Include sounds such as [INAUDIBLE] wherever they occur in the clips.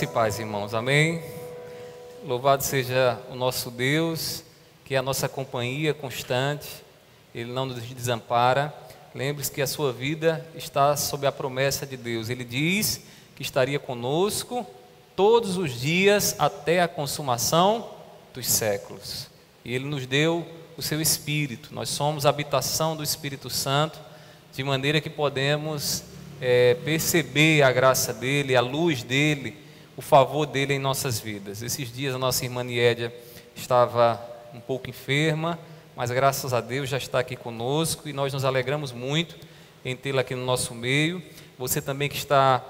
Graça e paz, irmãos. Amém. Louvado seja o nosso Deus, que é a nossa companhia constante. Ele não nos desampara. Lembre-se que a sua vida está sob a promessa de Deus. Ele diz que estaria conosco todos os dias até a consumação dos séculos. E ele nos deu o seu espírito. Nós somos a habitação do Espírito Santo, de maneira que podemos é, perceber a graça dele, a luz dele o favor dele em nossas vidas. Esses dias a nossa irmã Niédia estava um pouco enferma, mas graças a Deus já está aqui conosco e nós nos alegramos muito em tê-la aqui no nosso meio. Você também que está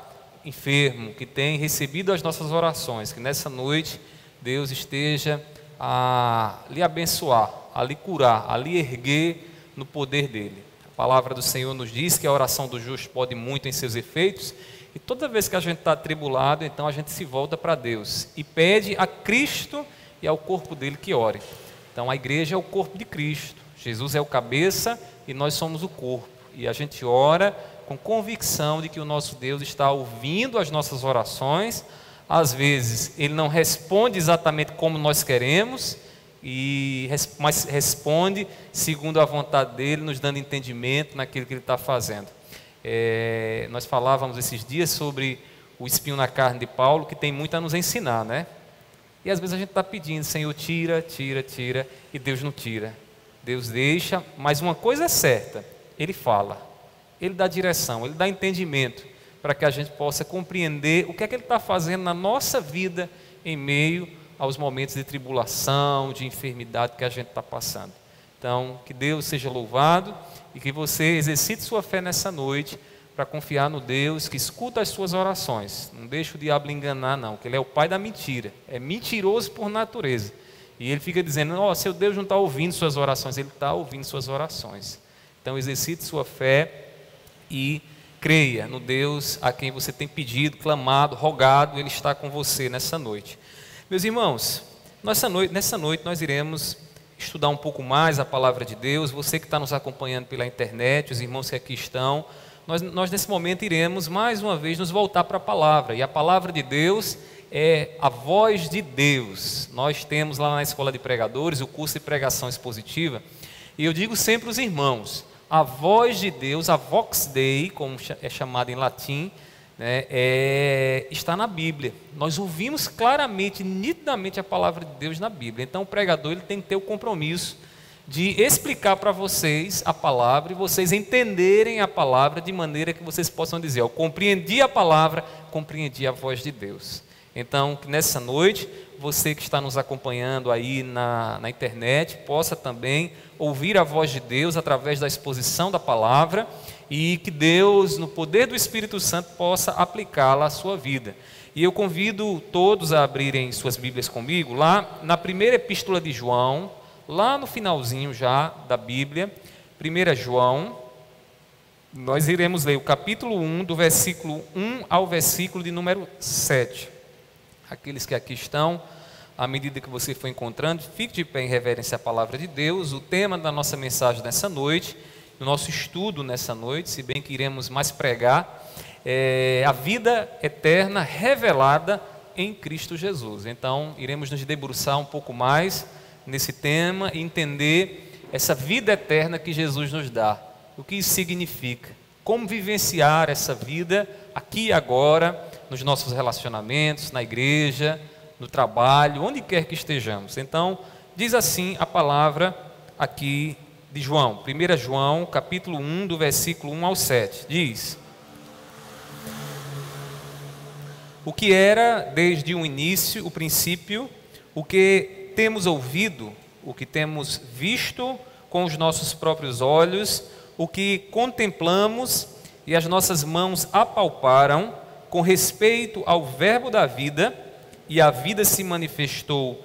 enfermo, que tem recebido as nossas orações, que nessa noite Deus esteja a lhe abençoar, a lhe curar, a lhe erguer no poder dele. A palavra do Senhor nos diz que a oração do justo pode muito em seus efeitos e toda vez que a gente está atribulado, então a gente se volta para Deus e pede a Cristo e ao corpo dele que ore. Então a igreja é o corpo de Cristo, Jesus é o cabeça e nós somos o corpo. E a gente ora com convicção de que o nosso Deus está ouvindo as nossas orações. Às vezes ele não responde exatamente como nós queremos, e mas responde segundo a vontade dele, nos dando entendimento naquilo que ele está fazendo. É, nós falávamos esses dias sobre o espinho na carne de Paulo, que tem muito a nos ensinar, né? E às vezes a gente está pedindo, Senhor, tira, tira, tira, e Deus não tira. Deus deixa, mas uma coisa é certa: Ele fala, Ele dá direção, Ele dá entendimento, para que a gente possa compreender o que é que Ele está fazendo na nossa vida em meio aos momentos de tribulação, de enfermidade que a gente está passando. Então, que Deus seja louvado e que você exercite sua fé nessa noite para confiar no Deus que escuta as suas orações. Não deixe o diabo enganar, não, que ele é o pai da mentira. É mentiroso por natureza. E ele fica dizendo: Ó, oh, seu Deus não está ouvindo suas orações. Ele está ouvindo suas orações. Então, exercite sua fé e creia no Deus a quem você tem pedido, clamado, rogado. Ele está com você nessa noite. Meus irmãos, nessa noite, nessa noite nós iremos estudar um pouco mais a palavra de Deus. Você que está nos acompanhando pela internet, os irmãos que aqui estão, nós, nós nesse momento iremos mais uma vez nos voltar para a palavra. E a palavra de Deus é a voz de Deus. Nós temos lá na escola de pregadores o curso de pregação expositiva. E eu digo sempre aos irmãos: a voz de Deus, a vox dei, como é chamada em latim, né, é, está na Bíblia. Nós ouvimos claramente, nitidamente a palavra de Deus na Bíblia. Então o pregador ele tem que ter o compromisso de explicar para vocês a palavra e vocês entenderem a palavra de maneira que vocês possam dizer: Eu compreendi a palavra, compreendi a voz de Deus. Então, que nessa noite, você que está nos acompanhando aí na, na internet, possa também ouvir a voz de Deus através da exposição da palavra e que Deus, no poder do Espírito Santo, possa aplicá-la à sua vida. E eu convido todos a abrirem suas Bíblias comigo, lá na primeira epístola de João, lá no finalzinho já da Bíblia, 1 João, nós iremos ler o capítulo 1, do versículo 1 ao versículo de número 7. Aqueles que aqui estão, à medida que você for encontrando, fique de pé em reverência à palavra de Deus. O tema da nossa mensagem nessa noite no nosso estudo nessa noite, se bem que iremos mais pregar, é a vida eterna revelada em Cristo Jesus. Então, iremos nos debruçar um pouco mais nesse tema e entender essa vida eterna que Jesus nos dá. O que isso significa? Como vivenciar essa vida aqui e agora, nos nossos relacionamentos, na igreja, no trabalho, onde quer que estejamos. Então, diz assim a palavra aqui de João, 1 João, capítulo 1, do versículo 1 ao 7, diz: O que era desde o início, o princípio, o que temos ouvido, o que temos visto com os nossos próprios olhos, o que contemplamos e as nossas mãos apalparam com respeito ao Verbo da vida, e a vida se manifestou,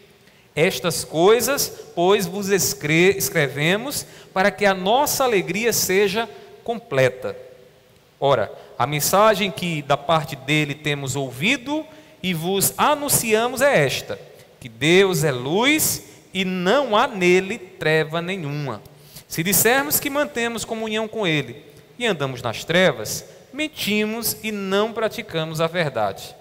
Estas coisas, pois, vos escrevemos para que a nossa alegria seja completa. Ora, a mensagem que da parte dele temos ouvido e vos anunciamos é esta: que Deus é luz e não há nele treva nenhuma. Se dissermos que mantemos comunhão com ele e andamos nas trevas, mentimos e não praticamos a verdade.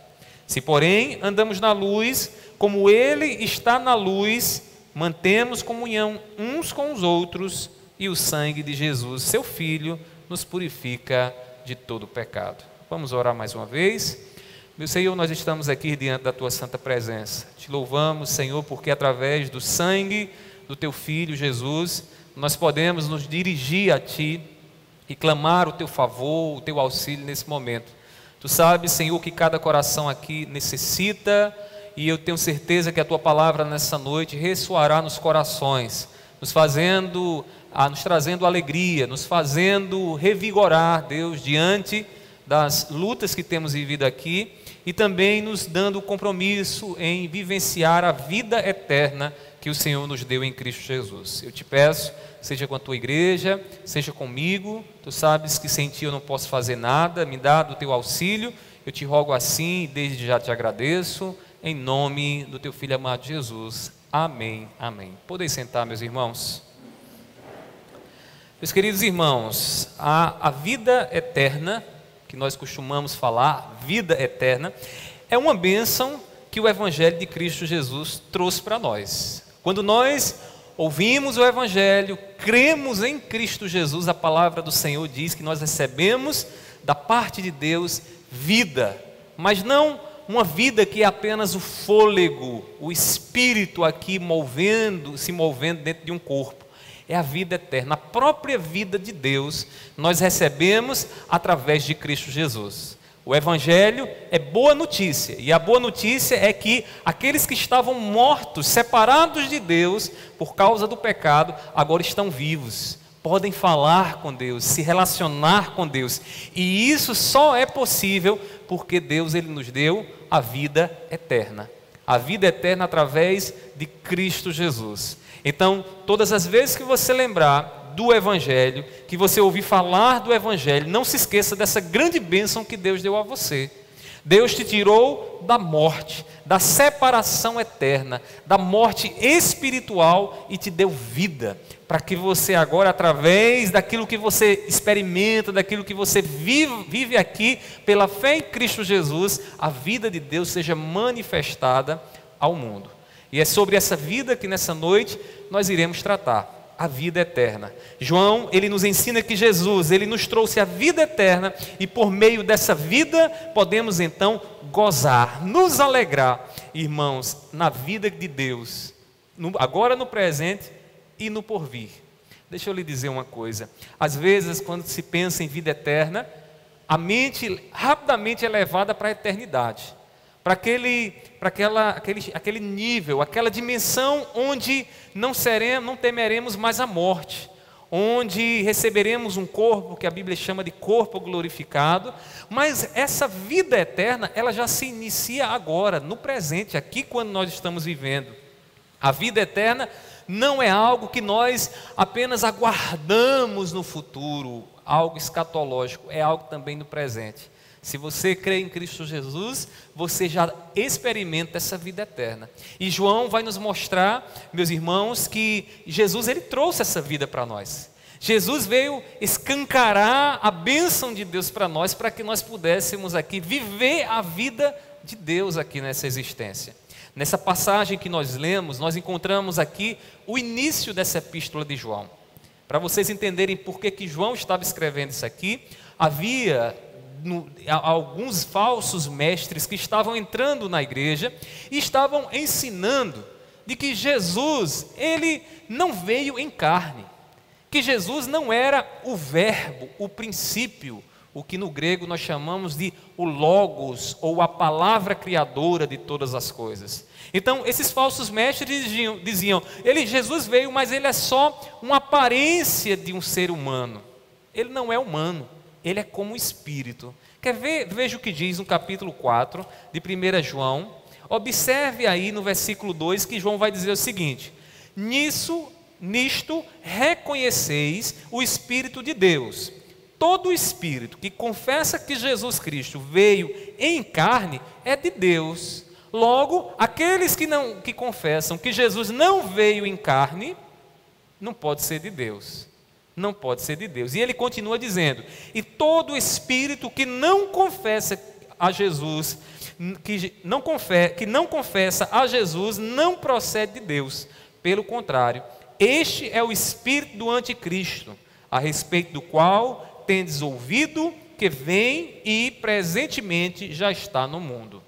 Se, porém, andamos na luz, como ele está na luz, mantemos comunhão uns com os outros e o sangue de Jesus, seu Filho, nos purifica de todo pecado. Vamos orar mais uma vez. Meu Senhor, nós estamos aqui diante da tua santa presença. Te louvamos, Senhor, porque através do sangue do teu filho Jesus, nós podemos nos dirigir a ti e clamar o teu favor, o teu auxílio nesse momento. Tu sabes, Senhor, que cada coração aqui necessita, e eu tenho certeza que a tua palavra nessa noite ressoará nos corações, nos fazendo, ah, nos trazendo alegria, nos fazendo revigorar, Deus, diante das lutas que temos vivido aqui e também nos dando o compromisso em vivenciar a vida eterna que o Senhor nos deu em Cristo Jesus. Eu te peço, seja com a tua igreja, seja comigo, tu sabes que sem ti eu não posso fazer nada, me dá do teu auxílio, eu te rogo assim e desde já te agradeço, em nome do teu filho amado Jesus. Amém, amém. Podeis sentar, meus irmãos. Meus queridos irmãos, a, a vida eterna que nós costumamos falar, vida eterna, é uma bênção que o Evangelho de Cristo Jesus trouxe para nós. Quando nós ouvimos o Evangelho, cremos em Cristo Jesus, a palavra do Senhor diz que nós recebemos da parte de Deus vida, mas não uma vida que é apenas o fôlego, o espírito aqui movendo, se movendo dentro de um corpo é a vida eterna. A própria vida de Deus nós recebemos através de Cristo Jesus. O Evangelho é boa notícia, e a boa notícia é que aqueles que estavam mortos, separados de Deus por causa do pecado, agora estão vivos, podem falar com Deus, se relacionar com Deus, e isso só é possível porque Deus ele nos deu a vida eterna a vida eterna através de Cristo Jesus. Então, todas as vezes que você lembrar do Evangelho, que você ouvir falar do Evangelho, não se esqueça dessa grande bênção que Deus deu a você. Deus te tirou da morte, da separação eterna, da morte espiritual e te deu vida, para que você agora, através daquilo que você experimenta, daquilo que você vive, vive aqui, pela fé em Cristo Jesus, a vida de Deus seja manifestada ao mundo. E é sobre essa vida que nessa noite nós iremos tratar a vida eterna. João, ele nos ensina que Jesus, ele nos trouxe a vida eterna e por meio dessa vida podemos então gozar, nos alegrar, irmãos, na vida de Deus, no, agora no presente e no porvir. Deixa eu lhe dizer uma coisa. Às vezes, quando se pensa em vida eterna, a mente rapidamente é levada para a eternidade para aquele, para aquela, aquele, aquele nível, aquela dimensão onde não seremos, não temeremos mais a morte, onde receberemos um corpo que a Bíblia chama de corpo glorificado, mas essa vida eterna, ela já se inicia agora, no presente, aqui quando nós estamos vivendo. A vida eterna não é algo que nós apenas aguardamos no futuro, algo escatológico, é algo também no presente. Se você crê em Cristo Jesus, você já experimenta essa vida eterna. E João vai nos mostrar, meus irmãos, que Jesus ele trouxe essa vida para nós. Jesus veio escancarar a bênção de Deus para nós, para que nós pudéssemos aqui viver a vida de Deus aqui nessa existência. Nessa passagem que nós lemos, nós encontramos aqui o início dessa epístola de João. Para vocês entenderem por que, que João estava escrevendo isso aqui, havia no, alguns falsos mestres que estavam entrando na igreja e estavam ensinando de que Jesus, ele não veio em carne, que Jesus não era o verbo, o princípio, o que no grego nós chamamos de o logos ou a palavra criadora de todas as coisas. Então, esses falsos mestres diziam, diziam, ele Jesus veio, mas ele é só uma aparência de um ser humano. Ele não é humano ele é como Espírito. Quer ver? Veja o que diz no capítulo 4 de 1 João. Observe aí no versículo 2 que João vai dizer o seguinte: Nisso, nisto reconheceis o Espírito de Deus. Todo espírito que confessa que Jesus Cristo veio em carne é de Deus. Logo, aqueles que não que confessam que Jesus não veio em carne, não pode ser de Deus. Não pode ser de Deus. E ele continua dizendo: "E todo espírito que não confessa a Jesus, que não, confessa, que não confessa a Jesus, não procede de Deus. Pelo contrário, este é o espírito do anticristo, a respeito do qual tendes ouvido que vem e presentemente já está no mundo.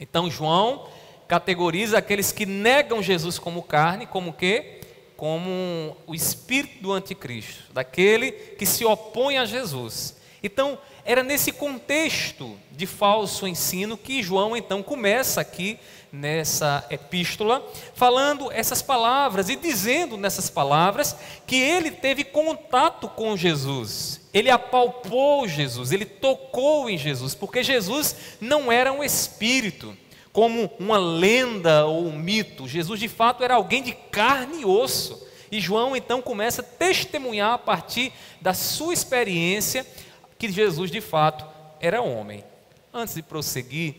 Então João categoriza aqueles que negam Jesus como carne, como que? Como o espírito do anticristo, daquele que se opõe a Jesus. Então, era nesse contexto de falso ensino que João então começa aqui nessa epístola, falando essas palavras e dizendo nessas palavras que ele teve contato com Jesus, ele apalpou Jesus, ele tocou em Jesus, porque Jesus não era um espírito, como uma lenda ou um mito, Jesus de fato era alguém de carne e osso. E João então começa a testemunhar a partir da sua experiência que Jesus de fato era homem. Antes de prosseguir,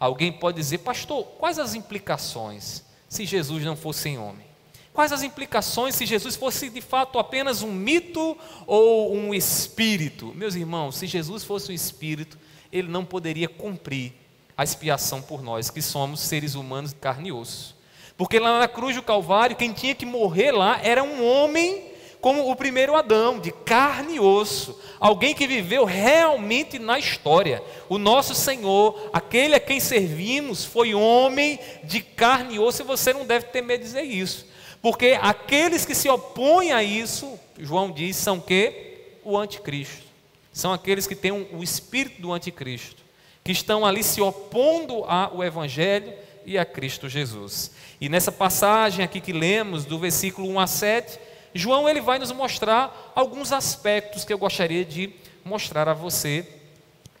alguém pode dizer, pastor, quais as implicações se Jesus não fosse homem? Quais as implicações se Jesus fosse de fato apenas um mito ou um espírito? Meus irmãos, se Jesus fosse um espírito, ele não poderia cumprir a expiação por nós, que somos seres humanos de carne e osso. Porque lá na cruz do Calvário, quem tinha que morrer lá era um homem como o primeiro Adão, de carne e osso, alguém que viveu realmente na história. O nosso Senhor, aquele a quem servimos, foi homem de carne e osso, e você não deve de dizer isso, porque aqueles que se opõem a isso, João diz, são que? O anticristo. São aqueles que têm o espírito do anticristo, que estão ali se opondo ao Evangelho e a Cristo Jesus. E nessa passagem aqui que lemos, do versículo 1 a 7, João ele vai nos mostrar alguns aspectos que eu gostaria de mostrar a você,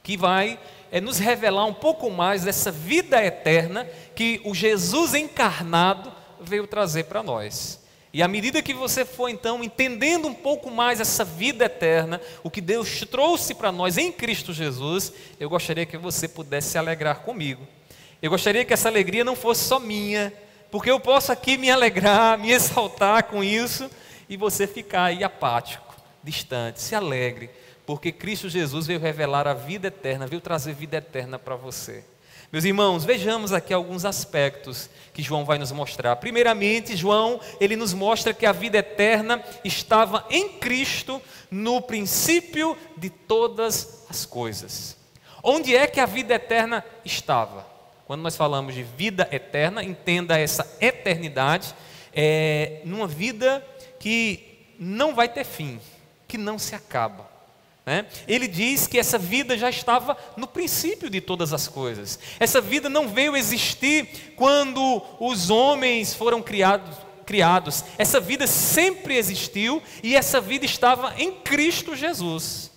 que vai é, nos revelar um pouco mais dessa vida eterna que o Jesus encarnado veio trazer para nós. E à medida que você for então entendendo um pouco mais essa vida eterna, o que Deus trouxe para nós em Cristo Jesus, eu gostaria que você pudesse se alegrar comigo. Eu gostaria que essa alegria não fosse só minha, porque eu posso aqui me alegrar, me exaltar com isso, e você ficar aí apático, distante, se alegre, porque Cristo Jesus veio revelar a vida eterna, veio trazer vida eterna para você. Meus irmãos, vejamos aqui alguns aspectos que João vai nos mostrar. Primeiramente, João, ele nos mostra que a vida eterna estava em Cristo no princípio de todas as coisas. Onde é que a vida eterna estava? Quando nós falamos de vida eterna, entenda essa eternidade, é, numa vida que não vai ter fim, que não se acaba. Né? Ele diz que essa vida já estava no princípio de todas as coisas. Essa vida não veio existir quando os homens foram criados, criados. Essa vida sempre existiu e essa vida estava em Cristo Jesus.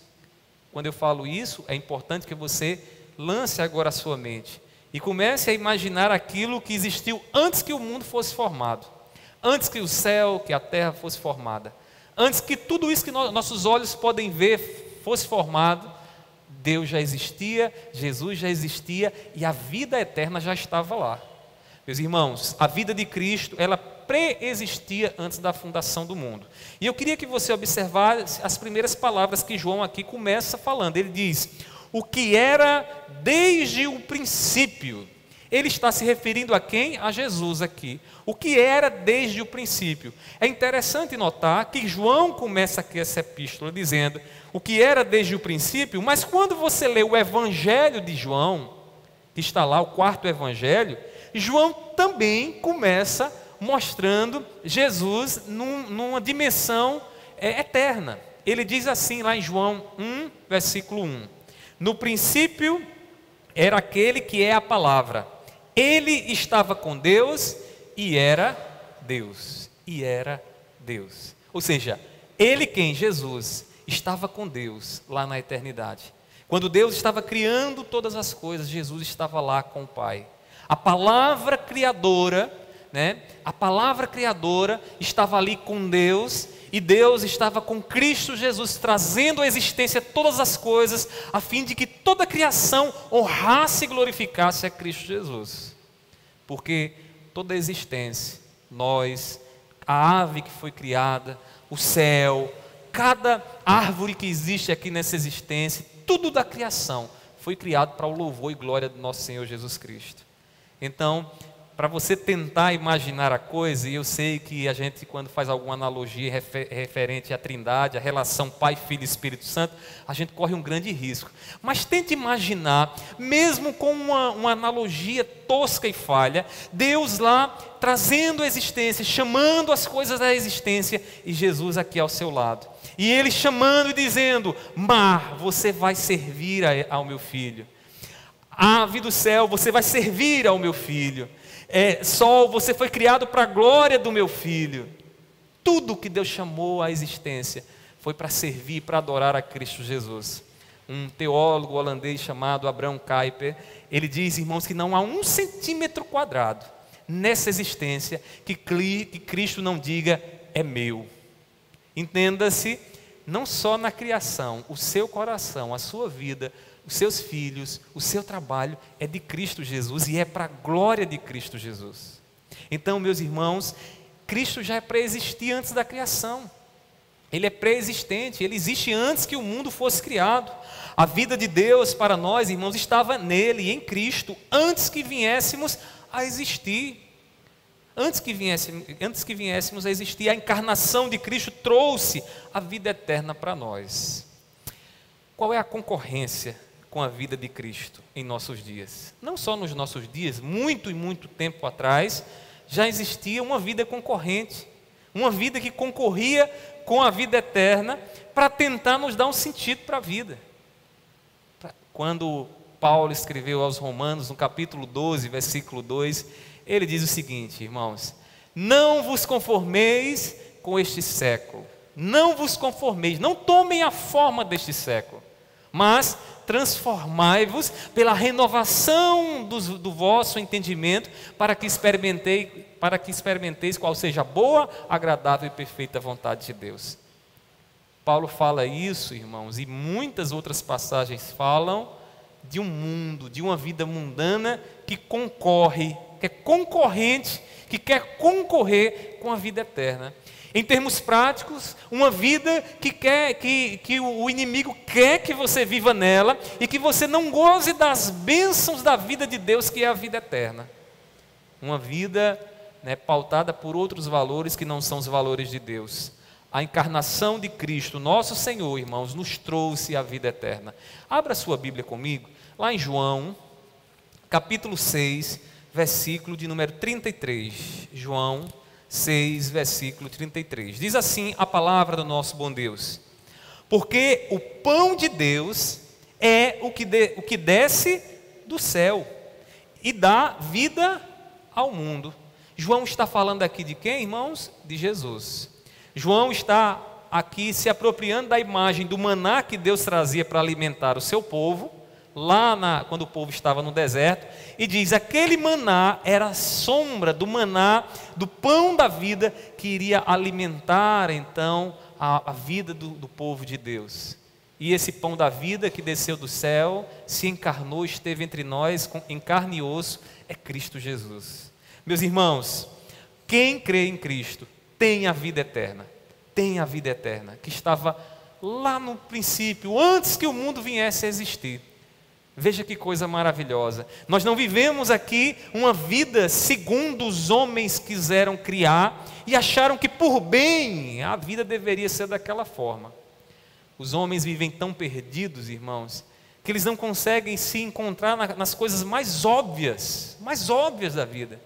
Quando eu falo isso, é importante que você lance agora a sua mente e comece a imaginar aquilo que existiu antes que o mundo fosse formado antes que o céu, que a terra fosse formada, antes que tudo isso que no, nossos olhos podem ver fosse formado, Deus já existia, Jesus já existia e a vida eterna já estava lá. Meus irmãos, a vida de Cristo, ela pré-existia antes da fundação do mundo. E eu queria que você observasse as primeiras palavras que João aqui começa falando. Ele diz: O que era desde o princípio. Ele está se referindo a quem? A Jesus aqui. O que era desde o princípio. É interessante notar que João começa aqui essa epístola dizendo o que era desde o princípio, mas quando você lê o Evangelho de João, que está lá, o quarto Evangelho, João também começa mostrando Jesus num, numa dimensão é, eterna. Ele diz assim lá em João 1, versículo 1: No princípio era aquele que é a palavra ele estava com Deus e era Deus. E era Deus. Ou seja, ele quem? Jesus estava com Deus lá na eternidade. Quando Deus estava criando todas as coisas, Jesus estava lá com o Pai. A palavra criadora, né? A palavra criadora estava ali com Deus e Deus estava com Cristo Jesus trazendo à existência todas as coisas, a fim de que toda a criação honrasse e glorificasse a Cristo Jesus. Porque toda a existência, nós, a ave que foi criada, o céu, cada árvore que existe aqui nessa existência, tudo da criação foi criado para o louvor e glória do nosso Senhor Jesus Cristo. Então, para você tentar imaginar a coisa, e eu sei que a gente, quando faz alguma analogia refer referente à Trindade, à relação Pai, Filho e Espírito Santo, a gente corre um grande risco. Mas tente imaginar, mesmo com uma, uma analogia tosca e falha, Deus lá trazendo a existência, chamando as coisas da existência, e Jesus aqui ao seu lado. E ele chamando e dizendo: Mar, você vai servir ao meu filho. Ave do céu, você vai servir ao meu filho é, sol, você foi criado para a glória do meu filho. Tudo que Deus chamou à existência foi para servir, para adorar a Cristo Jesus. Um teólogo holandês chamado Abraham Kuyper, ele diz, irmãos, que não há um centímetro quadrado nessa existência que Cristo não diga é meu. Entenda-se, não só na criação, o seu coração, a sua vida, os seus filhos, o seu trabalho é de Cristo Jesus e é para a glória de Cristo Jesus. Então, meus irmãos, Cristo já é pré-existir antes da criação. Ele é pré-existente, ele existe antes que o mundo fosse criado. A vida de Deus para nós, irmãos, estava nele, em Cristo, antes que viéssemos a existir. Antes que, viéssemos, antes que viéssemos a existir, a encarnação de Cristo trouxe a vida eterna para nós. Qual é a concorrência com a vida de Cristo em nossos dias. Não só nos nossos dias, muito e muito tempo atrás, já existia uma vida concorrente, uma vida que concorria com a vida eterna para tentar nos dar um sentido para a vida. Quando Paulo escreveu aos Romanos, no capítulo 12, versículo 2, ele diz o seguinte, irmãos: Não vos conformeis com este século, não vos conformeis, não tomem a forma deste século, mas transformai-vos pela renovação do, do, vosso entendimento, para que, experimentei, para que experimenteis qual seja a boa, agradável e perfeita vontade de Deus. Paulo fala isso, irmãos, e muitas outras passagens falam de um mundo, de uma vida mundana que concorre, que é concorrente, que quer concorrer com a vida eterna. Em termos práticos, uma vida que quer que, que o inimigo quer que você viva nela e que você não goze das bênçãos da vida de Deus, que é a vida eterna. Uma vida né, pautada por outros valores que não são os valores de Deus. A encarnação de Cristo, nosso Senhor, irmãos, nos trouxe a vida eterna. Abra sua Bíblia comigo, lá em João, capítulo 6, versículo de número 33. João 6, versículo 33. Diz assim a palavra do nosso bom Deus: Porque o pão de Deus é o que, de, o que desce do céu e dá vida ao mundo. João está falando aqui de quem, irmãos? De Jesus. João está aqui se apropriando da imagem do maná que Deus trazia para alimentar o seu povo lá na, quando o povo estava no deserto, e diz: aquele maná era a sombra do maná, do pão da vida, que iria alimentar então a, a vida do, do povo de Deus. E esse pão da vida que desceu do céu, se encarnou, esteve entre nós, com, em carne e osso, é Cristo Jesus. Meus irmãos, quem crê em Cristo tem a vida eterna, tem a vida eterna, que estava lá no princípio, antes que o mundo viesse a existir. Veja que coisa maravilhosa. Nós não vivemos aqui uma vida segundo os homens quiseram criar e acharam que por bem a vida deveria ser daquela forma. Os homens vivem tão perdidos, irmãos, que eles não conseguem se encontrar nas coisas mais óbvias, mais óbvias da vida.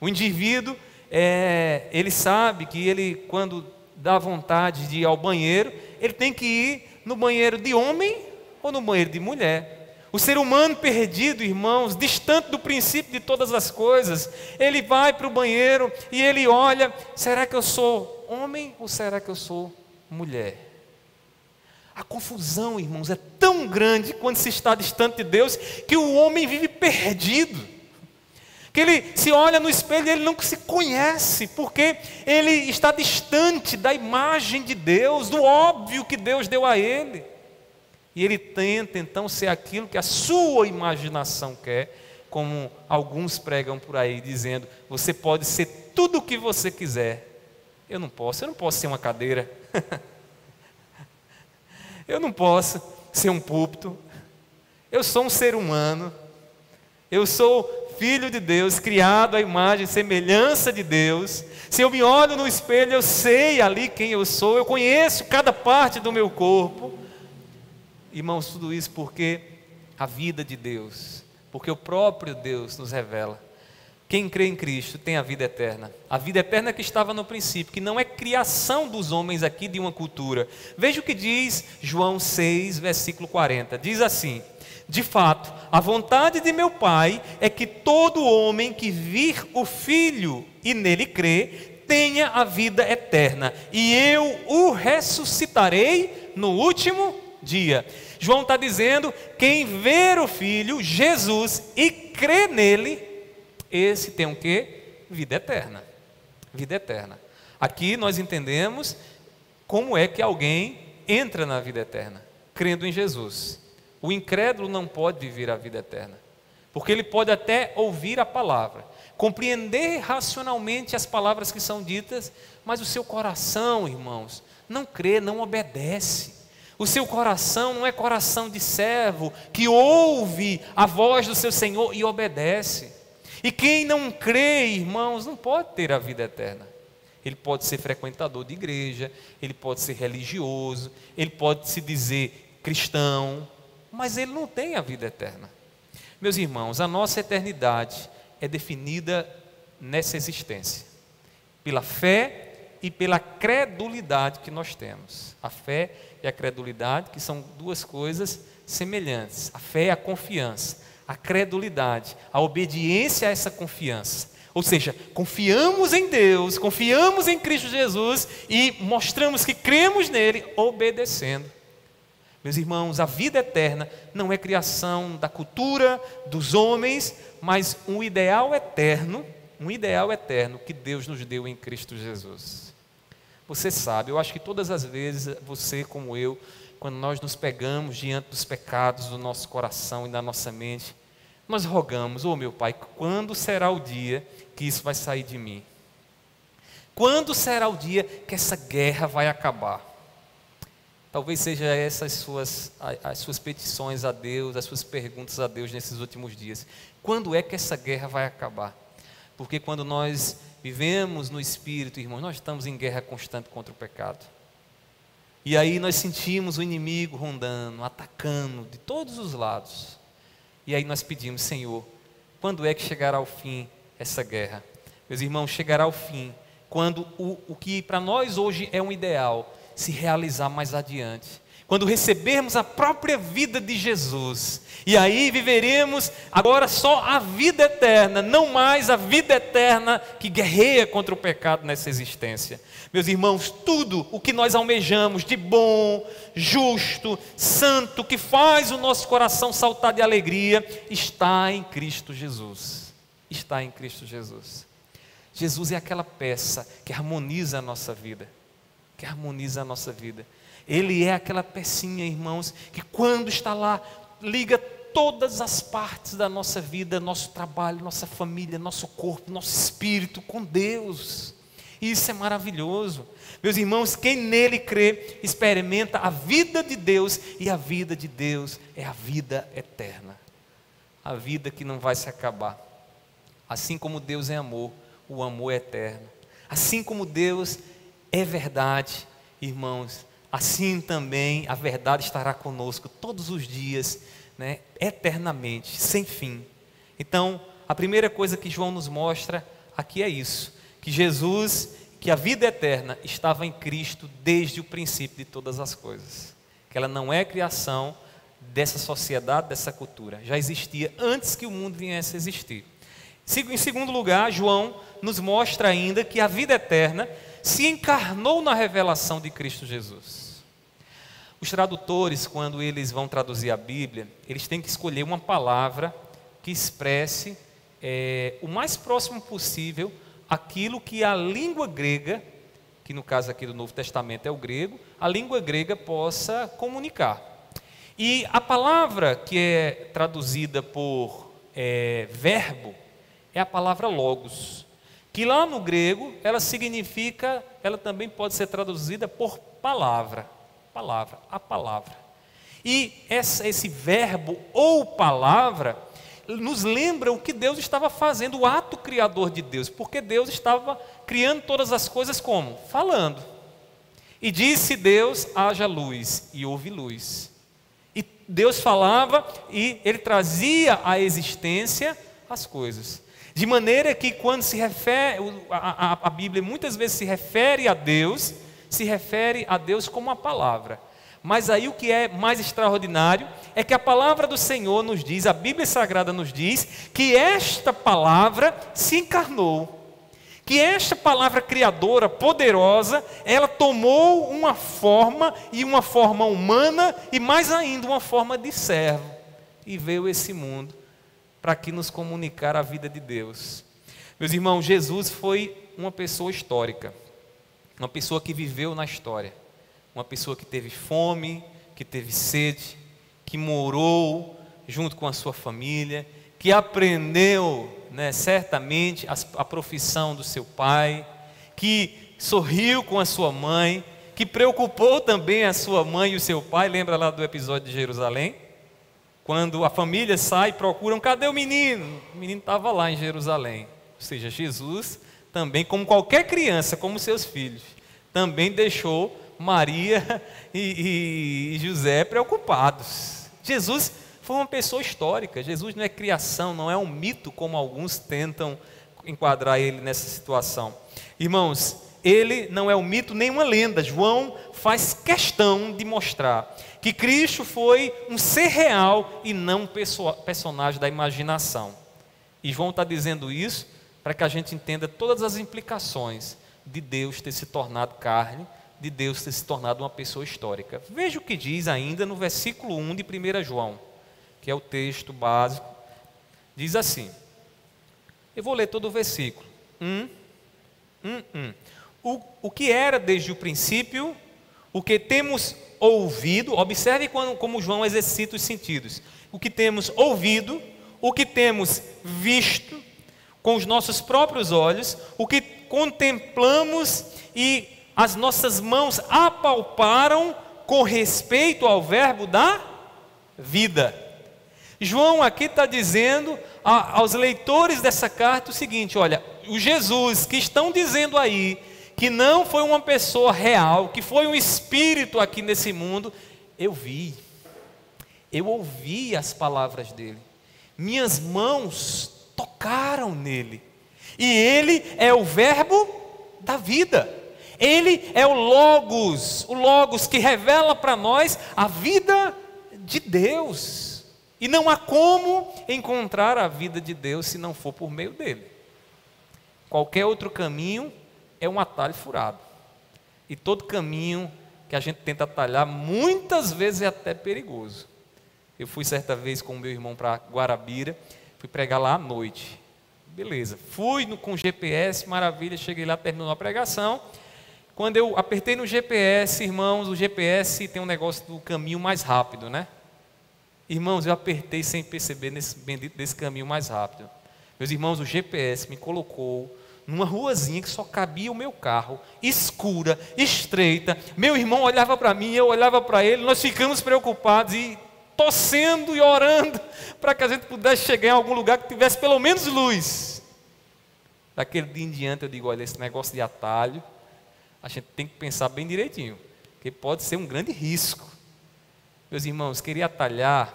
O indivíduo, é, ele sabe que ele, quando dá vontade de ir ao banheiro, ele tem que ir no banheiro de homem ou no banheiro de mulher. O ser humano perdido, irmãos, distante do princípio de todas as coisas, ele vai para o banheiro e ele olha: será que eu sou homem ou será que eu sou mulher? A confusão, irmãos, é tão grande quando se está distante de Deus que o homem vive perdido. Que ele se olha no espelho e ele não se conhece, porque ele está distante da imagem de Deus, do óbvio que Deus deu a ele. E ele tenta então ser aquilo que a sua imaginação quer, como alguns pregam por aí, dizendo: você pode ser tudo o que você quiser. Eu não posso, eu não posso ser uma cadeira. [LAUGHS] eu não posso ser um púlpito. Eu sou um ser humano. Eu sou filho de Deus, criado à imagem e semelhança de Deus. Se eu me olho no espelho, eu sei ali quem eu sou, eu conheço cada parte do meu corpo. Irmãos, tudo isso porque a vida de Deus porque o próprio Deus nos revela. Quem crê em Cristo tem a vida eterna. A vida eterna que estava no princípio, que não é criação dos homens aqui de uma cultura. Veja o que diz João 6, versículo 40. Diz assim: De fato, a vontade de meu Pai é que todo homem que vir o Filho e nele crê, tenha a vida eterna, e eu o ressuscitarei no último dia. João está dizendo: quem ver o Filho, Jesus, e crê nele, esse tem o que? Vida eterna. Vida eterna. Aqui nós entendemos como é que alguém entra na vida eterna, crendo em Jesus. O incrédulo não pode viver a vida eterna, porque ele pode até ouvir a palavra, compreender racionalmente as palavras que são ditas, mas o seu coração, irmãos, não crê, não obedece. O seu coração não é coração de servo que ouve a voz do seu Senhor e obedece. E quem não crê, irmãos, não pode ter a vida eterna. Ele pode ser frequentador de igreja, ele pode ser religioso, ele pode se dizer cristão, mas ele não tem a vida eterna. Meus irmãos, a nossa eternidade é definida nessa existência, pela fé e pela credulidade que nós temos. A fé e a credulidade, que são duas coisas semelhantes. A fé é a confiança, a credulidade, a obediência a essa confiança. Ou seja, confiamos em Deus, confiamos em Cristo Jesus e mostramos que cremos nele obedecendo. Meus irmãos, a vida eterna não é criação da cultura, dos homens, mas um ideal eterno, um ideal eterno que Deus nos deu em Cristo Jesus. Você sabe, eu acho que todas as vezes, você como eu, quando nós nos pegamos diante dos pecados do nosso coração e da nossa mente, nós rogamos, oh meu Pai, quando será o dia que isso vai sair de mim? Quando será o dia que essa guerra vai acabar? Talvez seja essas suas, as suas petições a Deus, as suas perguntas a Deus nesses últimos dias. Quando é que essa guerra vai acabar? Porque quando nós vivemos no espírito, irmãos, nós estamos em guerra constante contra o pecado. E aí nós sentimos o inimigo rondando, atacando de todos os lados. E aí nós pedimos, Senhor, quando é que chegará ao fim essa guerra? Meus irmãos, chegará ao fim quando o, o que para nós hoje é um ideal se realizar mais adiante quando recebermos a própria vida de Jesus, e aí viveremos agora só a vida eterna, não mais a vida eterna que guerreia contra o pecado nessa existência. Meus irmãos, tudo o que nós almejamos de bom, justo, santo, que faz o nosso coração saltar de alegria, está em Cristo Jesus. Está em Cristo Jesus. Jesus é aquela peça que harmoniza a nossa vida, que harmoniza a nossa vida. Ele é aquela pecinha, irmãos, que quando está lá, liga todas as partes da nossa vida, nosso trabalho, nossa família, nosso corpo, nosso espírito com Deus. Isso é maravilhoso. Meus irmãos, quem nele crê, experimenta a vida de Deus, e a vida de Deus é a vida eterna. A vida que não vai se acabar. Assim como Deus é amor, o amor é eterno. Assim como Deus é verdade, irmãos, assim também a verdade estará conosco todos os dias, né, eternamente, sem fim. Então, a primeira coisa que João nos mostra aqui é isso: que Jesus, que a vida eterna estava em Cristo desde o princípio de todas as coisas, que ela não é criação dessa sociedade, dessa cultura, já existia antes que o mundo viesse a existir. Em segundo lugar, João nos mostra ainda que a vida eterna se encarnou na revelação de Cristo Jesus. Os tradutores, quando eles vão traduzir a Bíblia, eles têm que escolher uma palavra que expresse é, o mais próximo possível aquilo que a língua grega, que no caso aqui do Novo Testamento é o grego, a língua grega possa comunicar. E a palavra que é traduzida por é, verbo é a palavra logos, que lá no grego ela significa, ela também pode ser traduzida por palavra, palavra, a palavra. E essa, esse verbo ou palavra nos lembra o que Deus estava fazendo, o ato criador de Deus, porque Deus estava criando todas as coisas como? Falando. E disse Deus: haja luz, e houve luz. E Deus falava e ele trazia à existência as coisas. De maneira que quando se refere, a, a, a Bíblia muitas vezes se refere a Deus, se refere a Deus como a palavra. Mas aí o que é mais extraordinário é que a palavra do Senhor nos diz, a Bíblia Sagrada nos diz, que esta palavra se encarnou. Que esta palavra criadora, poderosa, ela tomou uma forma e uma forma humana e mais ainda uma forma de servo e veio esse mundo para que nos comunicar a vida de Deus. Meus irmãos, Jesus foi uma pessoa histórica, uma pessoa que viveu na história uma pessoa que teve fome, que teve sede, que morou junto com a sua família, que aprendeu, né, certamente, a, a profissão do seu pai, que sorriu com a sua mãe, que preocupou também a sua mãe e o seu pai. Lembra lá do episódio de Jerusalém? Quando a família sai e procuram, cadê o menino? O menino estava lá em Jerusalém. Ou seja, Jesus também, como qualquer criança, como seus filhos, também deixou Maria [LAUGHS] e, e, José preocupados. Jesus foi uma pessoa histórica. Jesus não é criação, não é um mito como alguns tentam enquadrar ele nessa situação. Irmãos, ele não é um mito nem uma lenda. João faz questão de mostrar que Cristo foi um ser real e não um personagem da imaginação. E João está dizendo isso para que a gente entenda todas as implicações de Deus ter se tornado carne de Deus ter se tornado uma pessoa histórica. Veja o que diz ainda no versículo 1 de 1 João, que é o texto básico. Diz assim: Eu vou ler todo o versículo. 1, 1, 1. O, que era desde o princípio, o que temos ouvido, observe quando, como João exercita os sentidos. O que temos ouvido, o que temos visto com os nossos próprios olhos, o que contemplamos e as nossas mãos apalparam com respeito ao verbo da vida. João aqui está dizendo a, aos leitores dessa carta o seguinte: olha, o Jesus que estão dizendo aí que não foi uma pessoa real, que foi um espírito aqui nesse mundo, eu vi, eu ouvi as palavras dele, minhas mãos tocaram nele, e ele é o verbo da vida. Ele é o Logos, o Logos que revela para nós a vida de Deus. E não há como encontrar a vida de Deus se não for por meio dele. Qualquer outro caminho é um atalho furado. E todo caminho que a gente tenta atalhar, muitas vezes é até perigoso. Eu fui certa vez com meu irmão para Guarabira, fui pregar lá à noite. Beleza, fui no, com GPS, maravilha, cheguei lá, terminou a pregação. Quando eu apertei no GPS, irmãos, o GPS tem um negócio do caminho mais rápido, né? Irmãos, eu apertei sem perceber nesse bendito desse caminho mais rápido. Meus irmãos, o GPS me colocou numa ruazinha que só cabia o meu carro, escura, estreita. Meu irmão olhava para mim, eu olhava para ele, nós ficamos preocupados e torcendo e orando para que a gente pudesse chegar em algum lugar que tivesse pelo menos luz. Daquele dia em diante eu digo, olha, esse negócio de atalho, a gente tem que pensar bem direitinho, que pode ser um grande risco. Meus irmãos, querer atalhar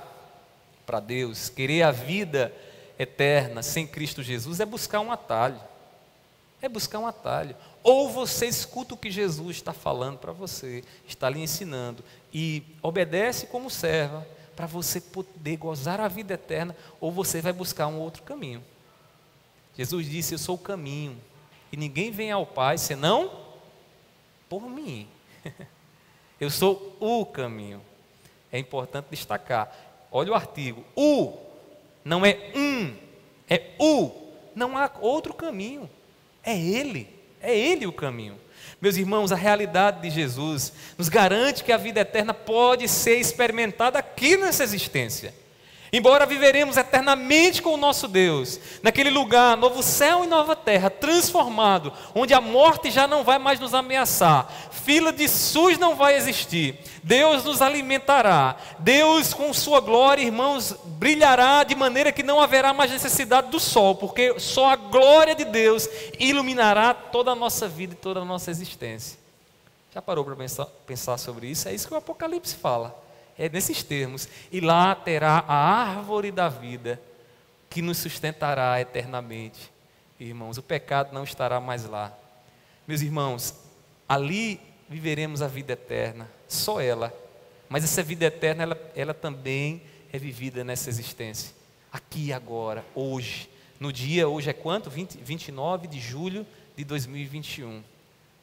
para Deus, querer a vida eterna sem Cristo Jesus é buscar um atalho. É buscar um atalho. Ou você escuta o que Jesus está falando para você, está lhe ensinando, e obedece como serva, para você poder gozar a vida eterna, ou você vai buscar um outro caminho. Jesus disse: Eu sou o caminho, e ninguém vem ao Pai senão por mim. [LAUGHS] Eu sou o caminho. É importante destacar. Olha o artigo. O não é um, É o, não há outro caminho. É Ele, é Ele o caminho. Meus irmãos, a realidade de Jesus nos garante que a vida eterna pode ser experimentada aqui nessa existência. Embora viveremos eternamente com o nosso Deus, naquele lugar, novo céu e nova terra, transformado, onde a morte já não vai mais nos ameaçar, fila de SUS não vai existir, Deus nos alimentará, Deus com Sua glória, irmãos, brilhará de maneira que não haverá mais necessidade do sol, porque só a glória de Deus iluminará toda a nossa vida e toda a nossa existência. Já parou para pensar, sobre isso? É isso que o Apocalipse fala é nesses termos. E lá terá a árvore da vida que nos sustentará eternamente. Irmãos, o pecado não estará mais lá. Meus irmãos, ali viveremos a vida eterna, só ela. Mas essa vida eterna, ela, ela também é vivida nessa existência. Aqui agora, hoje. No dia, hoje é quanto? 20, 29 de julho de 2021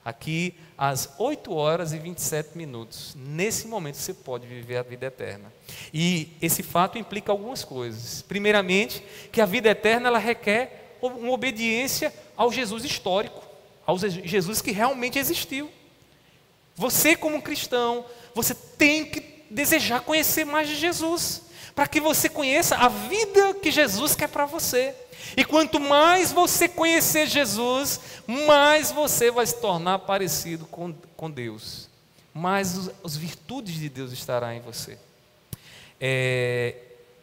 aqui às 8 horas e 27 minutos. Nesse momento você pode viver a vida eterna. E esse fato implica algumas coisas. Primeiramente, que a vida eterna ela requer uma obediência ao Jesus histórico, ao Jesus que realmente existiu. Você como cristão, você tem que desejar conhecer mais de Jesus, para que você conheça a vida que Jesus quer para você. E quanto mais você conhecer Jesus, mais você vai se tornar parecido com, com Deus. Mais os, as virtudes de Deus estarão em você. É,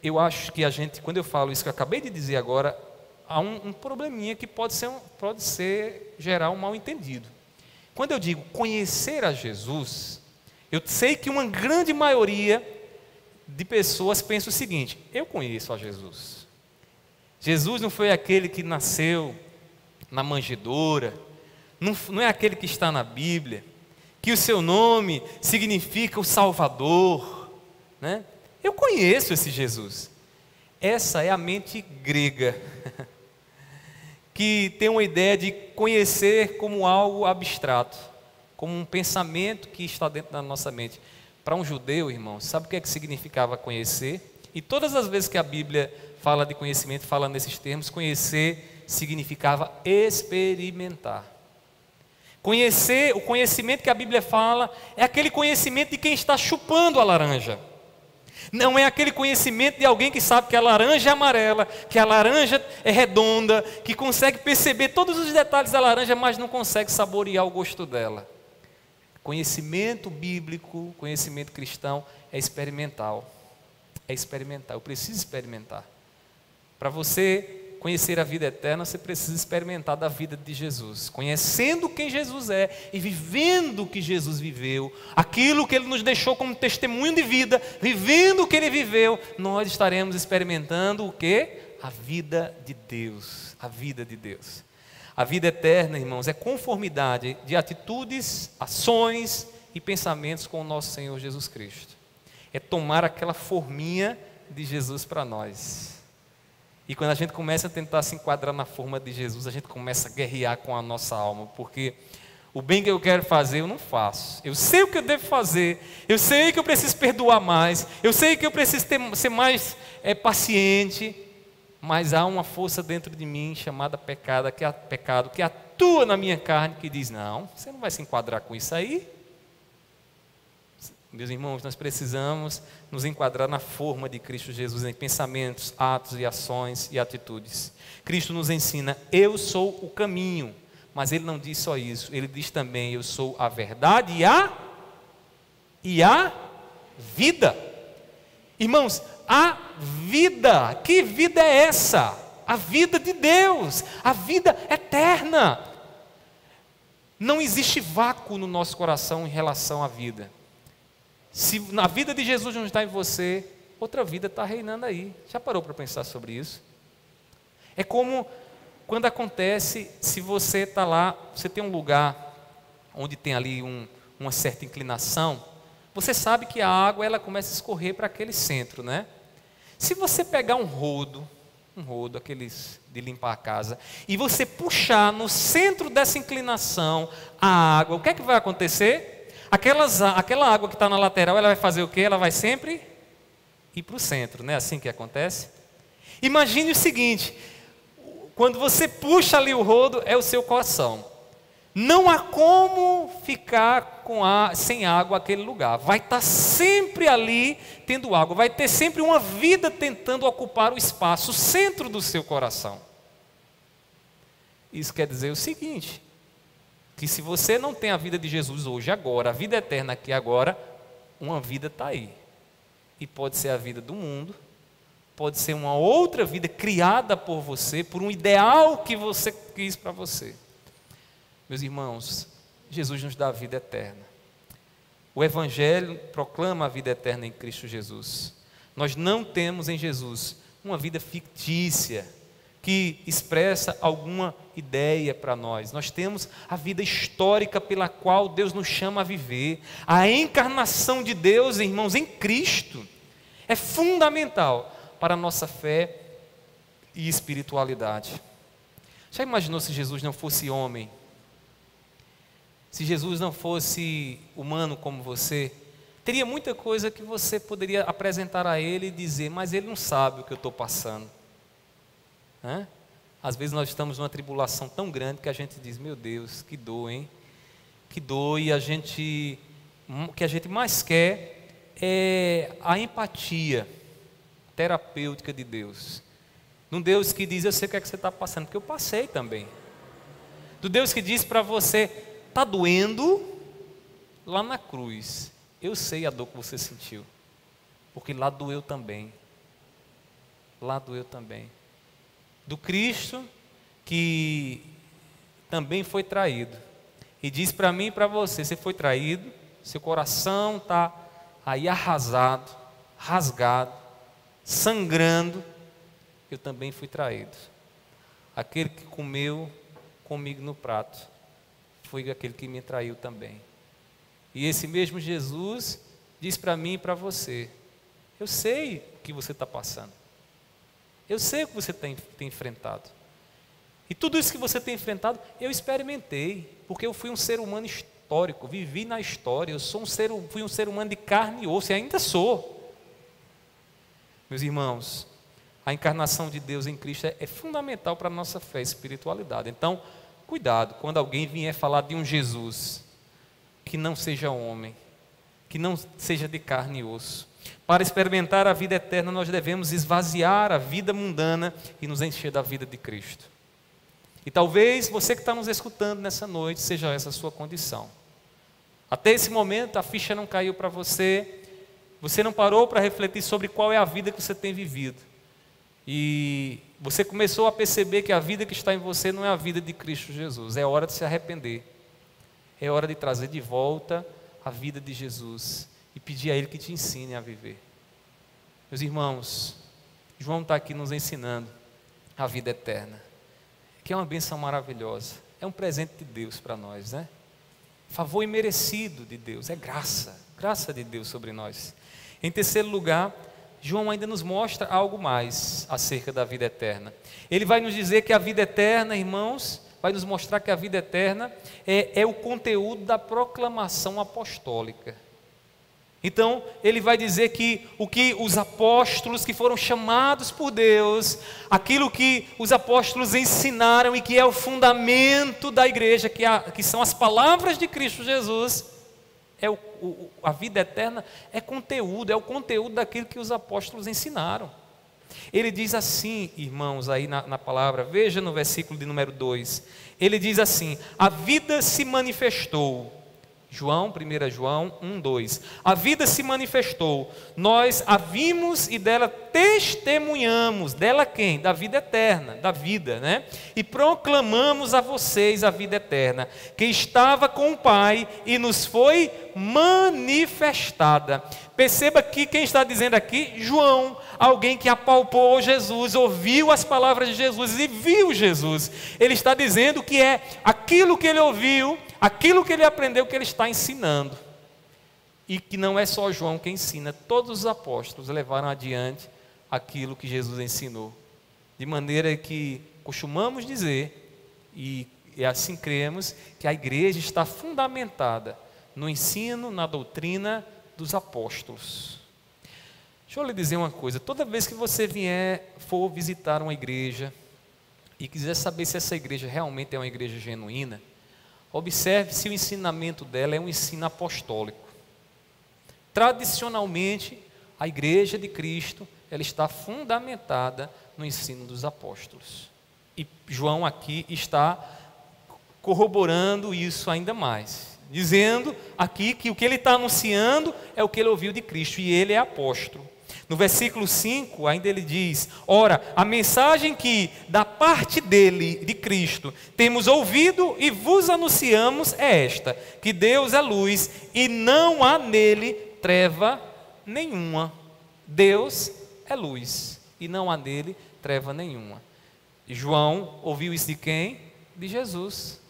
eu acho que a gente, quando eu falo isso que eu acabei de dizer agora, há um, um probleminha que pode ser, pode ser gerar um mal entendido. Quando eu digo conhecer a Jesus, eu sei que uma grande maioria de pessoas pensa o seguinte: eu conheço a Jesus. Jesus não foi aquele que nasceu na manjedoura, não, não é aquele que está na Bíblia, que o seu nome significa o Salvador. Né? Eu conheço esse Jesus. Essa é a mente grega, [LAUGHS] que tem uma ideia de conhecer como algo abstrato, como um pensamento que está dentro da nossa mente. Para um judeu, irmão, sabe o que, é que significava conhecer? E todas as vezes que a Bíblia fala de conhecimento, fala nesses termos, conhecer significava experimentar. Conhecer, o conhecimento que a Bíblia fala, é aquele conhecimento de quem está chupando a laranja. Não é aquele conhecimento de alguém que sabe que a laranja é amarela, que a laranja é redonda, que consegue perceber todos os detalhes da laranja, mas não consegue saborear o gosto dela. Conhecimento bíblico, conhecimento cristão é experimental. É experimentar, eu preciso experimentar. Para você conhecer a vida eterna, você precisa experimentar da vida de Jesus, conhecendo quem Jesus é e vivendo o que Jesus viveu, aquilo que ele nos deixou como testemunho de vida, vivendo o que ele viveu, nós estaremos experimentando o que? A vida de Deus, a vida de Deus. A vida eterna, irmãos, é conformidade de atitudes, ações e pensamentos com o nosso Senhor Jesus Cristo. É tomar aquela forminha de Jesus para nós. E quando a gente começa a tentar se enquadrar na forma de Jesus, a gente começa a guerrear com a nossa alma, porque o bem que eu quero fazer eu não faço. Eu sei o que eu devo fazer, eu sei que eu preciso perdoar mais, eu sei que eu preciso ter, ser mais é, paciente, mas há uma força dentro de mim chamada pecado que, pecado, que atua na minha carne, que diz: não, você não vai se enquadrar com isso aí. Meus irmãos, nós precisamos nos enquadrar na forma de Cristo Jesus em pensamentos, atos e ações e atitudes. Cristo nos ensina: eu sou o caminho, mas ele não diz só isso, ele diz também: eu sou a verdade e a e a vida. Irmãos, a vida, que vida é essa? A vida de Deus, a vida eterna. Não existe vácuo no nosso coração em relação à vida. Se na vida de Jesus não está em você, outra vida está reinando aí. Já parou para pensar sobre isso? É como quando acontece, se você está lá, você tem um lugar onde tem ali um, uma certa inclinação, você sabe que a água ela começa a escorrer para aquele centro, né? Se você pegar um rodo, um rodo, aqueles de limpar a casa, e você puxar no centro dessa inclinação a água, o que é que vai acontecer? Aquelas, aquela água que está na lateral, ela vai fazer o quê? Ela vai sempre ir para o centro, não é assim que acontece? Imagine o seguinte: quando você puxa ali o rodo, é o seu coração. Não há como ficar a, sem água aquele lugar. Vai estar sempre ali tendo água. Vai ter sempre uma vida tentando ocupar o espaço, o centro do seu coração. Isso quer dizer o seguinte: que se você não tem a vida de Jesus hoje, agora, a vida eterna aqui agora, uma vida está aí. E pode ser a vida do mundo, pode ser uma outra vida criada por você, por um ideal que você quis para você. Meus irmãos, Jesus nos dá a vida eterna. O Evangelho proclama a vida eterna em Cristo Jesus. Nós não temos em Jesus uma vida fictícia que expressa alguma ideia para nós. Nós temos a vida histórica pela qual Deus nos chama a viver. A encarnação de Deus, irmãos, em Cristo, é fundamental para a nossa fé e espiritualidade. Já imaginou se Jesus não fosse homem? Se Jesus não fosse humano como você, teria muita coisa que você poderia apresentar a Ele e dizer, mas Ele não sabe o que eu estou passando. Né? Às vezes nós estamos numa tribulação tão grande que a gente diz, meu Deus, que dor, hein? Que dor, e a gente, o que a gente mais quer é a empatia terapêutica de Deus. Num Deus que diz, eu sei o que é que você está passando, porque eu passei também. Do Deus que diz para você, Está doendo lá na cruz. Eu sei a dor que você sentiu. Porque lá doeu também. Lá doeu também. Do Cristo que também foi traído. E diz para mim e para você: você foi traído, seu coração está aí arrasado, rasgado, sangrando. Eu também fui traído. Aquele que comeu comigo no prato foi aquele que me traiu também. E esse mesmo Jesus diz para mim e para você: Eu sei o que você está passando. Eu sei o que você tem, tem enfrentado. E tudo isso que você tem enfrentado, eu experimentei, porque eu fui um ser humano histórico, vivi na história, eu sou um ser, fui um ser humano de carne e osso e ainda sou. Meus irmãos, a encarnação de Deus em Cristo é, é fundamental para a nossa fé e espiritualidade. Então, Cuidado quando alguém vier falar de um Jesus que não seja homem, que não seja de carne e osso. Para experimentar a vida eterna, nós devemos esvaziar a vida mundana e nos encher da vida de Cristo. E talvez você que está nos escutando nessa noite seja essa a sua condição. Até esse momento a ficha não caiu para você, você não parou para refletir sobre qual é a vida que você tem vivido. E você começou a perceber que a vida que está em você não é a vida de Cristo Jesus. É hora de se arrepender. É hora de trazer de volta a vida de Jesus e pedir a Ele que te ensine a viver. Meus irmãos, João está aqui nos ensinando a vida eterna, que é uma benção maravilhosa. É um presente de Deus para nós, né? Favor imerecido de Deus, é graça, graça de Deus sobre nós. Em terceiro lugar, João ainda nos mostra algo mais acerca da vida eterna. Ele vai nos dizer que a vida eterna, irmãos, vai nos mostrar que a vida eterna é, é o conteúdo da proclamação apostólica. Então, ele vai dizer que o que os apóstolos que foram chamados por Deus, aquilo que os apóstolos ensinaram e que é o fundamento da igreja, que, a, que são as palavras de Cristo Jesus, é o, o, a vida eterna é conteúdo, é o conteúdo daquilo que os apóstolos ensinaram. Ele diz assim, irmãos, aí na, na palavra, veja no versículo de número 2: ele diz assim: A vida se manifestou João, 1 João 1, 2. A vida se manifestou, nós a vimos e dela testemunhamos. Dela quem? Da vida eterna, da vida, né? E proclamamos a vocês a vida eterna, que estava com o Pai e nos foi manifestada. Perceba que quem está dizendo aqui, João, alguém que apalpou Jesus, ouviu as palavras de Jesus e viu Jesus. Ele está dizendo que é aquilo que ele ouviu, aquilo que ele aprendeu que ele está ensinando. E que não é só João que ensina, todos os apóstolos levaram adiante aquilo que Jesus ensinou. De maneira que costumamos dizer, e, e assim cremos, que a igreja está fundamentada no ensino, na doutrina dos apóstolos. Deixa eu lhe dizer uma coisa: toda vez que você vier, for visitar uma igreja, e quiser saber se essa igreja realmente é uma igreja genuína, observe se o ensinamento dela é um ensino apostólico. Tradicionalmente, a igreja de Cristo, ela está fundamentada no ensino dos apóstolos. E João aqui está corroborando isso ainda mais, dizendo aqui que o que ele está anunciando é o que ele ouviu de Cristo, e ele é apóstolo. No versículo 5, ainda ele diz: Ora, a mensagem que da parte dele, de Cristo, temos ouvido e vos anunciamos é esta: que Deus é luz e não há nele treva nenhuma. Deus é luz e não há nele treva nenhuma. João ouviu isso de quem? De Jesus.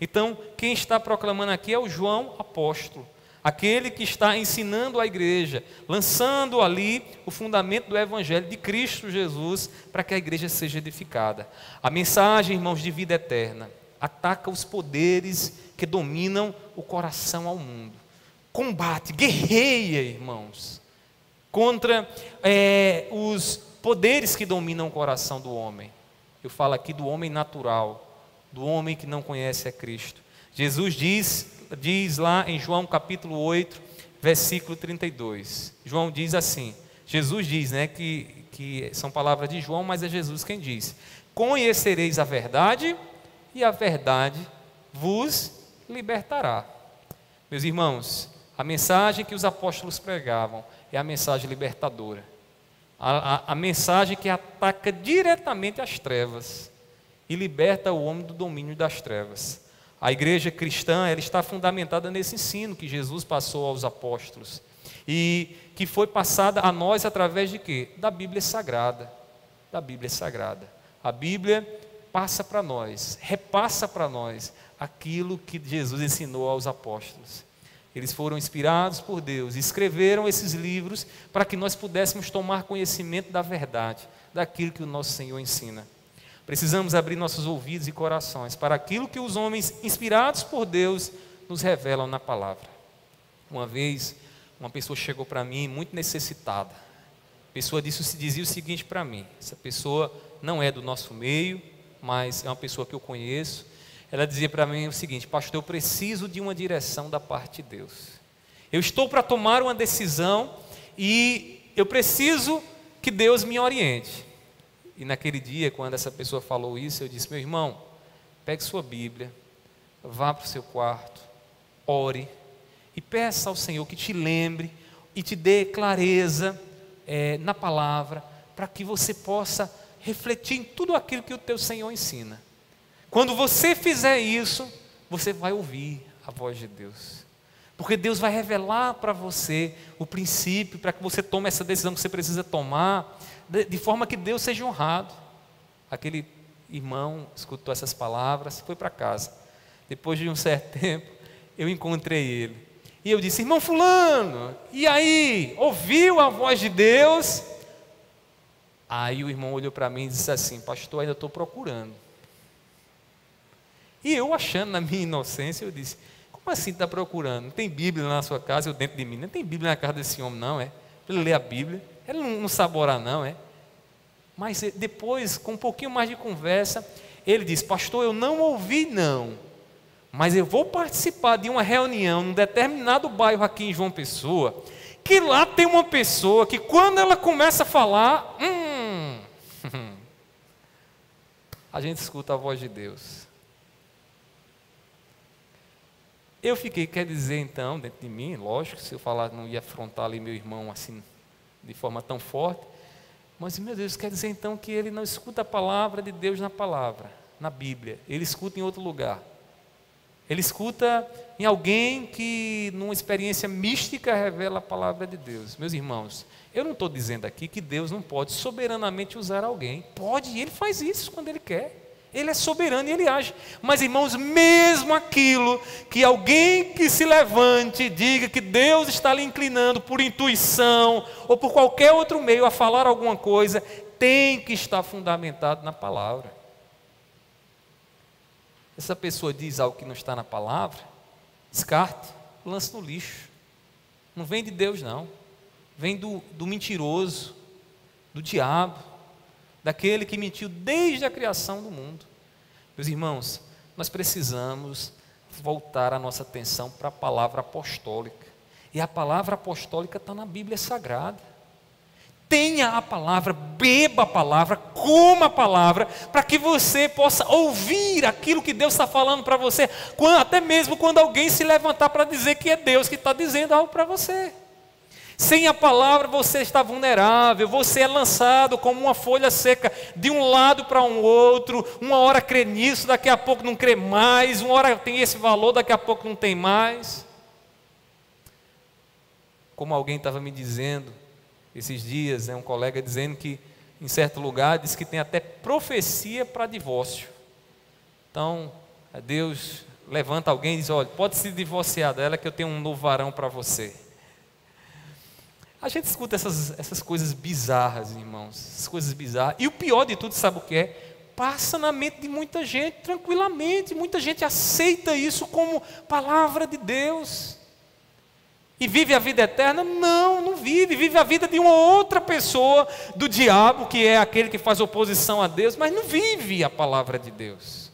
Então, quem está proclamando aqui é o João apóstolo aquele que está ensinando a igreja, lançando ali o fundamento do Evangelho de Cristo Jesus para que a igreja seja edificada. A mensagem, irmãos, de vida eterna ataca os poderes que dominam o coração ao mundo. Combate, guerreia, irmãos, contra é, os poderes que dominam o coração do homem. Eu falo aqui do homem natural, do homem que não conhece a Cristo. Jesus diz diz lá em João capítulo 8, versículo 32. João diz assim: Jesus diz, né, que, que são palavras de João, mas é Jesus quem diz: Conhecereis a verdade, e a verdade vos libertará. Meus irmãos, a mensagem que os apóstolos pregavam é a mensagem libertadora. A, a, a, mensagem que ataca diretamente as trevas e liberta o homem do domínio das trevas. A igreja cristã ela está fundamentada nesse ensino que Jesus passou aos apóstolos e que foi passada a nós através de quê? Da Bíblia Sagrada. Da Bíblia Sagrada. A Bíblia passa para nós, repassa para nós aquilo que Jesus ensinou aos apóstolos. Eles foram inspirados por Deus, escreveram esses livros para que nós pudéssemos tomar conhecimento da verdade, daquilo que o nosso Senhor ensina. Precisamos abrir nossos ouvidos e corações para aquilo que os homens inspirados por Deus nos revelam na palavra. Uma vez, uma pessoa chegou para mim muito necessitada. A pessoa disse, dizia o seguinte para mim: essa pessoa não é do nosso meio, mas é uma pessoa que eu conheço. Ela dizia para mim o seguinte: Pastor, eu preciso de uma direção da parte de Deus. Eu estou para tomar uma decisão e eu preciso que Deus me oriente. E naquele dia, quando essa pessoa falou isso, eu disse: Meu irmão, pegue sua Bíblia, vá para o seu quarto, ore e peça ao Senhor que te lembre e te dê clareza é, na palavra, para que você possa refletir em tudo aquilo que o teu Senhor ensina. Quando você fizer isso, você vai ouvir a voz de Deus. Porque Deus vai revelar para você o princípio, para que você tome essa decisão que você precisa tomar de, forma que Deus seja honrado. Aquele irmão escutou essas palavras, foi para casa. Depois de um certo [LAUGHS] tempo, eu encontrei ele. E eu disse: Irmão Fulano, e aí? Ouviu a voz de Deus? Aí o irmão olhou para mim e disse assim: Pastor, ainda estou procurando. E eu, achando na minha inocência, eu disse: Como assim está procurando? Não tem Bíblia na sua casa, eu dentro de mim? Não tem Bíblia na casa desse homem, não, é? Ele lê a Bíblia. Ele não, não sabora, não, é? Mas depois, com um pouquinho mais de conversa, ele disse: Pastor, eu não ouvi, não. Mas eu vou participar de uma reunião num determinado bairro aqui em João Pessoa, que lá tem uma pessoa que quando ela começa a falar, hum, [LAUGHS] a gente escuta a voz de Deus. Eu fiquei, quer dizer então, dentro de mim, lógico, se eu falar, não ia afrontar ali meu irmão assim de forma tão forte. Mas, meu Deus, quer dizer então que ele não escuta a palavra de Deus na palavra, na Bíblia. Ele escuta em outro lugar. Ele escuta em alguém que, numa experiência mística, revela a palavra de Deus. Meus irmãos, eu não estou dizendo aqui que Deus não pode soberanamente usar alguém. Pode, e Ele faz isso quando Ele quer. Ele é soberano e ele age. Mas, irmãos, mesmo aquilo que alguém que se levante diga que Deus está lhe inclinando por intuição ou por qualquer outro meio a falar alguma coisa, tem que estar fundamentado na palavra. Essa pessoa diz algo que não está na palavra, descarte, lance no lixo. Não vem de Deus, não. Vem do, do mentiroso, do diabo daquele que mentiu desde a criação do mundo. Meus irmãos, nós precisamos voltar a nossa atenção para a palavra apostólica. E a palavra apostólica está na Bíblia Sagrada. Tenha a palavra, beba a palavra, coma a palavra, para que você possa ouvir aquilo que Deus está falando para você, até mesmo quando alguém se levantar para dizer que é Deus que está dizendo algo para você. Sem a palavra você está vulnerável, você é lançado como uma folha seca de um lado para um outro. Uma hora crê nisso, daqui a pouco não crê mais. Uma hora tem esse valor, daqui a pouco não tem mais. Como alguém estava me dizendo esses dias, né, um colega dizendo que em certo lugar diz que tem até profecia para divórcio. Então, Deus levanta alguém e diz: Olha, pode se divorciar dela que eu tenho um novo varão para você. A gente escuta essas, essas coisas bizarras, irmãos, essas coisas bizarras. E o pior de tudo, sabe o que é? Passa na mente de muita gente tranquilamente, muita gente aceita isso como palavra de Deus. E vive a vida eterna? Não, não vive. Vive a vida de uma outra pessoa, do diabo, que é aquele que faz oposição a Deus, mas não vive a palavra de Deus.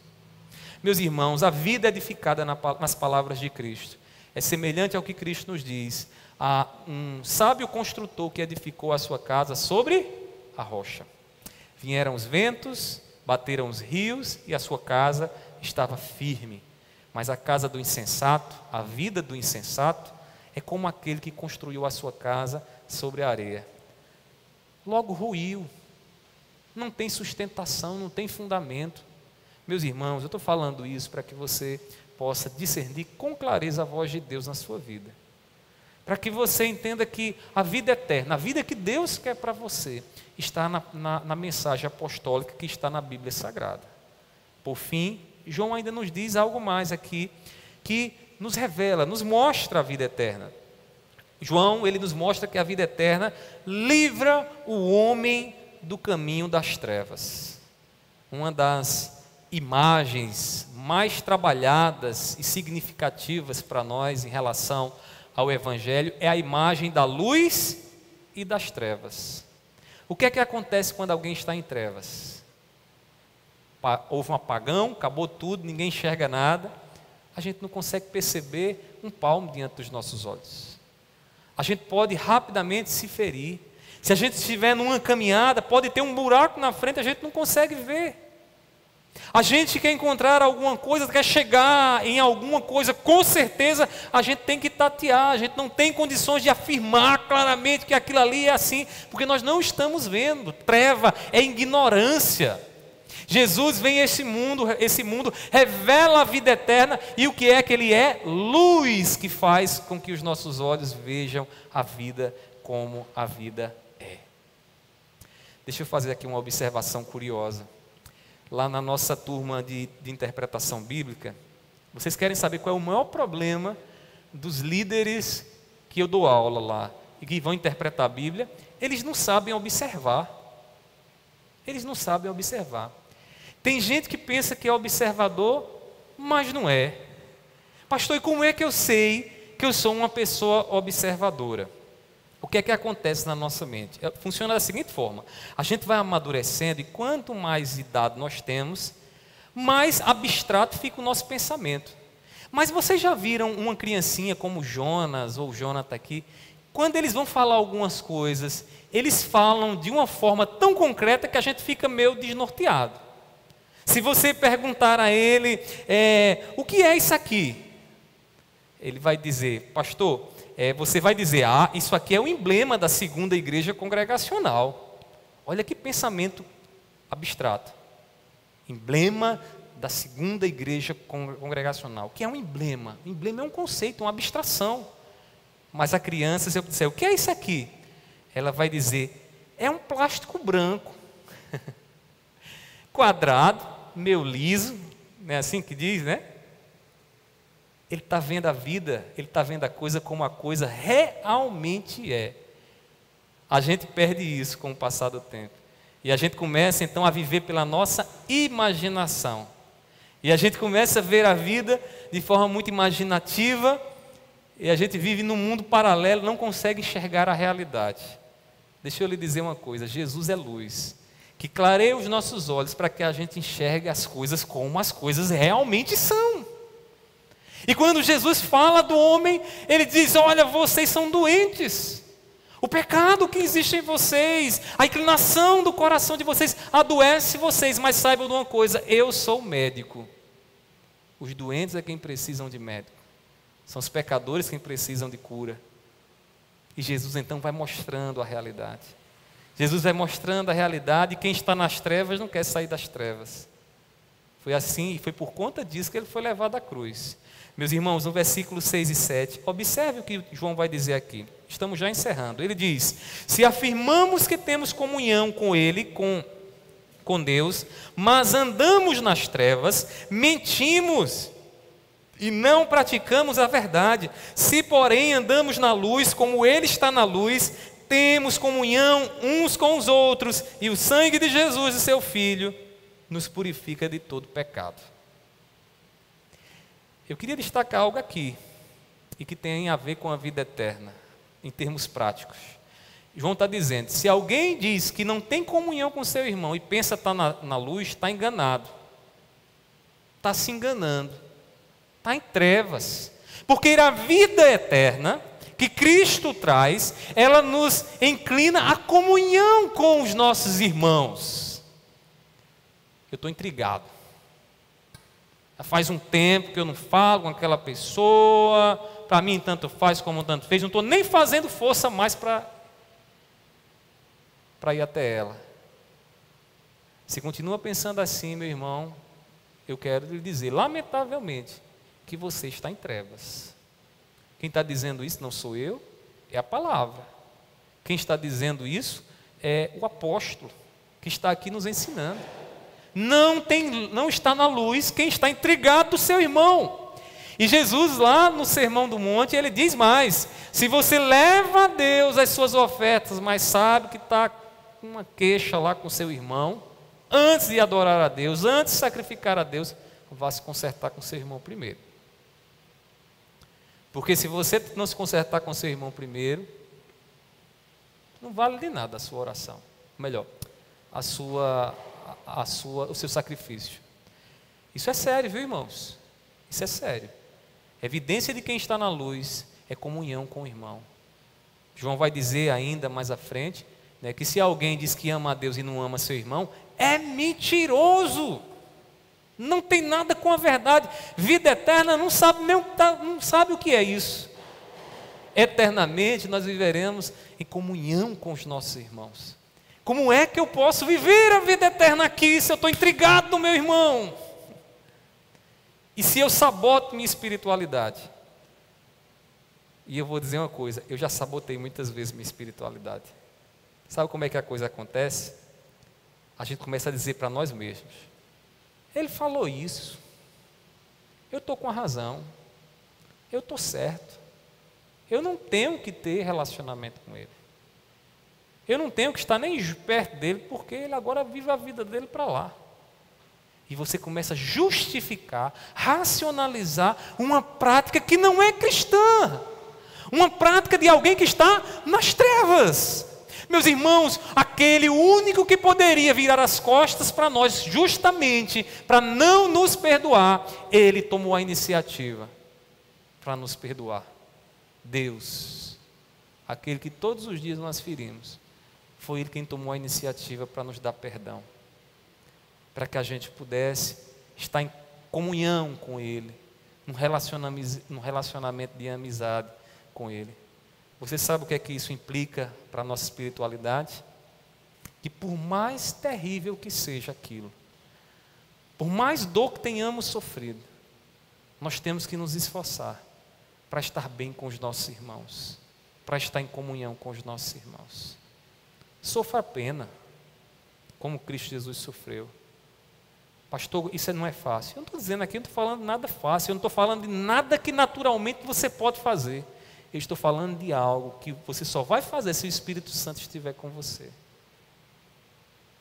Meus irmãos, a vida edificada nas palavras de Cristo é semelhante ao que Cristo nos diz a um sábio construtor que edificou a sua casa sobre a rocha. Vieram os ventos, bateram os rios e a sua casa estava firme. Mas a casa do insensato, a vida do insensato, é como aquele que construiu a sua casa sobre a areia. Logo ruiu, não tem sustentação, não tem fundamento. Meus irmãos, eu estou falando isso para que você possa discernir com clareza a voz de Deus na sua vida para que você entenda que a vida eterna, a vida que Deus quer para você, está na, na, na, mensagem apostólica que está na Bíblia Sagrada. Por fim, João ainda nos diz algo mais aqui, que nos revela, nos mostra a vida eterna. João, ele nos mostra que a vida eterna livra o homem do caminho das trevas. Uma das imagens mais trabalhadas e significativas para nós em relação ao Evangelho é a imagem da luz e das trevas. O que é que acontece quando alguém está em trevas? Houve um apagão, acabou tudo, ninguém enxerga nada, a gente não consegue perceber um palmo diante dos nossos olhos. A gente pode rapidamente se ferir. Se a gente estiver numa caminhada, pode ter um buraco na frente, a gente não consegue ver. A gente quer encontrar alguma coisa, quer chegar em alguma coisa, com certeza a gente tem que tatear, a gente não tem condições de afirmar claramente que aquilo ali é assim, porque nós não estamos vendo. Treva é ignorância. Jesus vem a esse mundo, esse mundo revela a vida eterna e o que é que ele é? Luz que faz com que os nossos olhos vejam a vida como a vida é. Deixa eu fazer aqui uma observação curiosa lá na nossa turma de, de interpretação bíblica, vocês querem saber qual é o maior problema dos líderes que eu dou aula lá e que vão interpretar a Bíblia? Eles não sabem observar. Eles não sabem observar. Tem gente que pensa que é observador, mas não é. Pastor, e como é que eu sei que eu sou uma pessoa observadora? O que é que acontece na nossa mente? É, funciona da seguinte forma: a gente vai amadurecendo e quanto mais idade nós temos, mais abstrato fica o nosso pensamento. Mas vocês já viram uma criancinha como Jonas ou Jonathan aqui? Quando eles vão falar algumas coisas, eles falam de uma forma tão concreta que a gente fica meio desnorteado. Se você perguntar a ele, é, o que é isso aqui? Ele vai dizer, pastor, é, você vai dizer: ah, isso aqui é o emblema da segunda igreja congregacional. Olha que pensamento abstrato. Emblema da segunda igreja congregacional. O que é um emblema? O emblema é um conceito, uma abstração. Mas a criança, se eu disser, o que é isso aqui? Ela vai dizer, é um plástico branco, [LAUGHS] quadrado, meio liso, não é assim que diz, né? Ele está vendo a vida, ele está vendo a coisa como a coisa realmente é. A gente perde isso com o passar do tempo. E a gente começa então a viver pela nossa imaginação. E a gente começa a ver a vida de forma muito imaginativa. E a gente vive num mundo paralelo, não consegue enxergar a realidade. Deixa eu lhe dizer uma coisa: Jesus é luz. que clareie os nossos olhos para que a gente enxergue as coisas como as coisas realmente são. E quando Jesus fala do homem, ele diz: Olha, vocês são doentes. O pecado que existe em vocês, a inclinação do coração de vocês adoece vocês, mas saibam de uma coisa: eu sou médico. Os doentes é quem precisam de médico, são os pecadores quem precisam de cura. E Jesus então vai mostrando a realidade. Jesus vai mostrando a realidade e quem está nas trevas não quer sair das trevas. Foi assim e foi por conta disso que ele foi levado à cruz. Meus irmãos, no versículo 6 e 7, observe o que João vai dizer aqui. Estamos já encerrando. Ele diz: Se afirmamos que temos comunhão com Ele, com, com Deus, mas andamos nas trevas, mentimos e não praticamos a verdade. Se, porém, andamos na luz, como Ele está na luz, temos comunhão uns com os outros, e o sangue de Jesus e seu Filho nos purifica de todo pecado. Eu queria destacar algo aqui, e que tem a ver com a vida eterna, em termos práticos. João está dizendo: se alguém diz que não tem comunhão com seu irmão e pensa estar tá na, na luz, está enganado, está se enganando, está em trevas, porque a vida eterna que Cristo traz, ela nos inclina à comunhão com os nossos irmãos. Eu estou intrigado. Faz um tempo que eu não falo com aquela pessoa, para mim tanto faz como tanto fez, não estou nem fazendo força mais para ir até ela. Se continua pensando assim, meu irmão, eu quero lhe dizer, lamentavelmente, que você está em trevas. Quem está dizendo isso não sou eu, é a palavra. Quem está dizendo isso é o apóstolo, que está aqui nos ensinando não, tem, não está na luz quem está intrigado do seu irmão. E Jesus, lá no Sermão do Monte, ele diz mais: se você leva a Deus as suas ofertas, mas sabe que está com uma queixa lá com seu irmão, antes de adorar a Deus, antes de sacrificar a Deus, vá se consertar com seu irmão primeiro. Porque se você não se consertar com seu irmão primeiro, não vale de nada a sua oração. Melhor, a sua a sua, o seu sacrifício. Isso é sério, viu, irmãos? Isso é sério. Evidência de quem está na luz é comunhão com o irmão. João vai dizer ainda mais à frente né, que se alguém diz que ama a Deus e não ama seu irmão, é mentiroso. Não tem nada com a verdade. Vida eterna não sabe nem tá, não sabe o que é isso. Eternamente nós viveremos em comunhão com os nossos irmãos. Como é que eu posso viver a vida eterna aqui se eu estou intrigado no meu irmão? E se eu saboto minha espiritualidade? E eu vou dizer uma coisa: eu já sabotei muitas vezes minha espiritualidade. Sabe como é que a coisa acontece? A gente começa a dizer para nós mesmos: Ele falou isso, eu estou com a razão, eu estou certo, eu não tenho que ter relacionamento com Ele. Eu não tenho que estar nem perto dele, porque ele agora vive a vida dele para lá. E você começa a justificar, racionalizar uma prática que não é cristã. Uma prática de alguém que está nas trevas. Meus irmãos, aquele único que poderia virar as costas para nós, justamente para não nos perdoar, ele tomou a iniciativa para nos perdoar. Deus, aquele que todos os dias nós ferimos foi Ele quem tomou a iniciativa para nos dar perdão, para que a gente pudesse estar em comunhão com Ele, num relacionamento, num relacionamento de amizade com Ele. Você sabe o que é que isso implica para a nossa espiritualidade? Que por mais terrível que seja aquilo, por mais dor que tenhamos sofrido, nós temos que nos esforçar para estar bem com os nossos irmãos, para estar em comunhão com os nossos irmãos. Sofra pena, como Cristo Jesus sofreu. Pastor, isso não é fácil. Eu não estou dizendo aqui, eu não estou falando de nada fácil, eu não estou falando de nada que naturalmente você pode fazer. Eu estou falando de algo que você só vai fazer se o Espírito Santo estiver com você.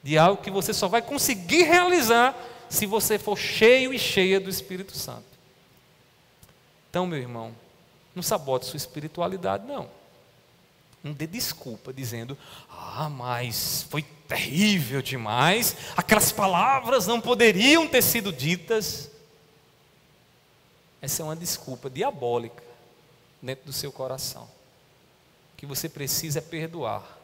De algo que você só vai conseguir realizar se você for cheio e cheia do Espírito Santo. Então, meu irmão, não sabote sua espiritualidade, não. Não dê desculpa dizendo, ah, mas foi terrível demais, aquelas palavras não poderiam ter sido ditas. Essa é uma desculpa diabólica dentro do seu coração. O que você precisa é perdoar,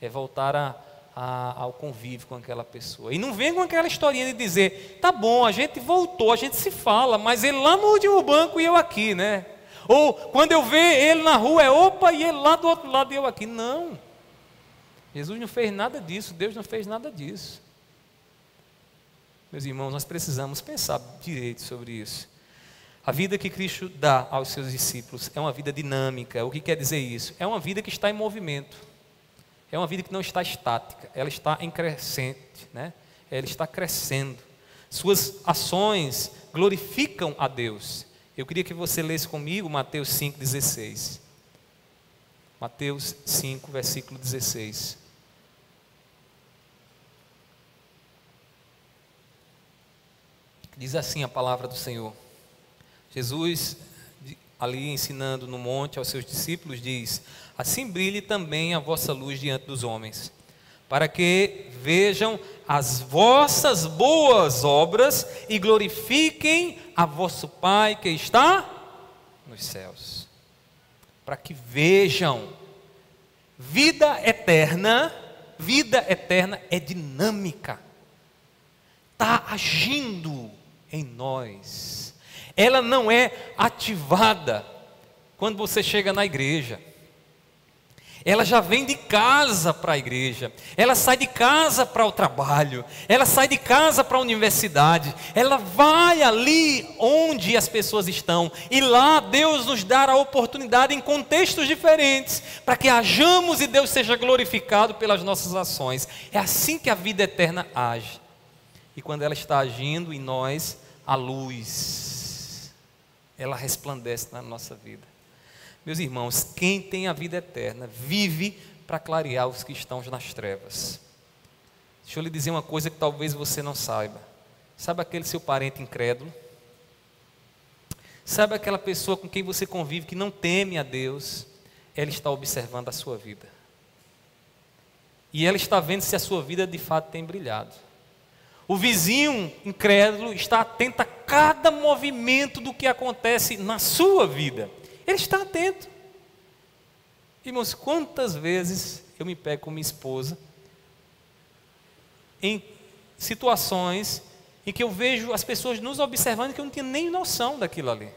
é voltar a, a, ao convívio com aquela pessoa. E não vem com aquela historinha de dizer, tá bom, a gente voltou, a gente se fala, mas ele lá no último banco e eu aqui, né? Ou quando eu ver ele na rua, é opa, e ele lá do outro lado e eu aqui. Não. Jesus não fez nada disso, Deus não fez nada disso. Meus irmãos, nós precisamos pensar direito sobre isso. A vida que Cristo dá aos seus discípulos é uma vida dinâmica. O que quer dizer isso? É uma vida que está em movimento. É uma vida que não está estática, ela está em crescente, né? Ela está crescendo. Suas ações glorificam a Deus. Eu queria que você lesse comigo Mateus 5:16. Mateus 5, versículo 16. Diz assim a palavra do Senhor. Jesus, ali ensinando no monte aos seus discípulos, diz: Assim brilhe também a vossa luz diante dos homens, para que vejam as vossas boas obras e glorifiquem a vosso Pai que está nos céus. Para que vejam vida eterna, vida eterna é dinâmica, está agindo em nós. Ela não é ativada quando você chega na igreja. Ela já vem de casa para a igreja, ela sai de casa para o trabalho, ela sai de casa para a universidade, ela vai ali onde as pessoas estão, e lá Deus nos dá a oportunidade em contextos diferentes, para que hajamos e Deus seja glorificado pelas nossas ações. É assim que a vida eterna age. E quando ela está agindo em nós, a luz, ela resplandece na nossa vida. Meus irmãos, quem tem a vida eterna vive para clarear os que estão nas trevas. Deixa eu lhe dizer uma coisa que talvez você não saiba. Sabe aquele seu parente incrédulo? Sabe aquela pessoa com quem você convive que não teme a Deus? Ela está observando a sua vida. E ela está vendo se a sua vida de fato tem brilhado. O vizinho incrédulo está atento a cada movimento do que acontece na sua vida. Ele está atento. Irmãos, quantas vezes eu me pego com minha esposa em situações em que eu vejo as pessoas nos observando que eu não tinha nem noção daquilo ali.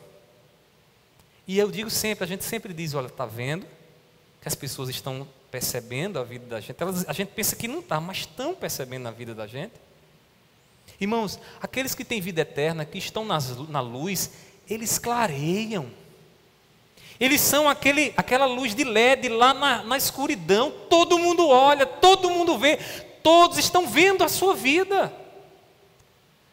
E eu digo sempre, a gente sempre diz, olha, está vendo que as pessoas estão percebendo a vida da gente. Elas, a gente pensa que não está, mas estão percebendo a vida da gente. Irmãos, aqueles que têm vida eterna, que estão nas, na luz, eles clareiam. Eles são aquele, aquela luz de LED lá na, na escuridão. Todo mundo olha, todo mundo vê, todos estão vendo a sua vida.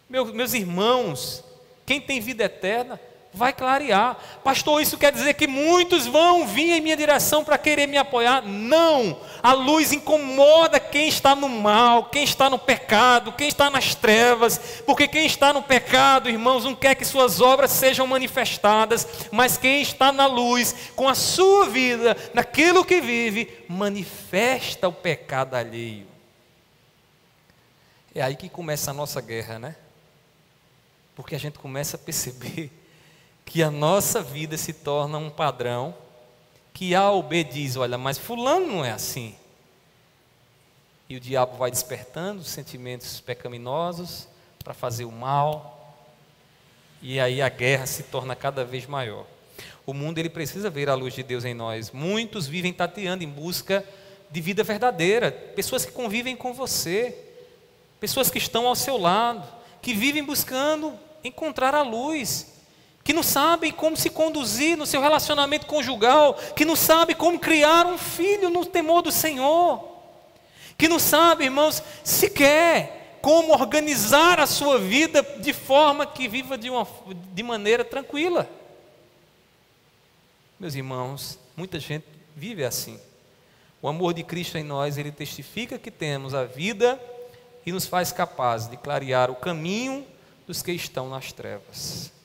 Meu, meus irmãos, quem tem vida eterna, vai clarear. Pastor, isso quer dizer que muitos vão vir em minha direção para querer me apoiar? Não! A luz incomoda quem está no mal, quem está no pecado, quem está nas trevas, porque quem está no pecado, irmãos, não quer que suas obras sejam manifestadas, mas quem está na luz, com a sua vida, naquilo que vive, manifesta o pecado alheio. É aí que começa a nossa guerra, né? Porque a gente começa a perceber que a nossa vida se torna um padrão que A ou B diz: olha, mas Fulano não é assim. E o diabo vai despertando sentimentos pecaminosos para fazer o mal, e aí a guerra se torna cada vez maior. O mundo ele precisa ver a luz de Deus em nós. Muitos vivem tateando em busca de vida verdadeira, pessoas que convivem com você, pessoas que estão ao seu lado, que vivem buscando encontrar a luz, que não sabem como se conduzir no seu relacionamento conjugal, que não sabem como criar um filho no temor do Senhor, que não sabem, irmãos, sequer como organizar a sua vida de forma que viva de, uma, de maneira tranquila. Meus irmãos, muita gente vive assim. O amor de Cristo em nós, ele testifica que temos a vida e nos faz capazes de clarear o caminho dos que estão nas trevas.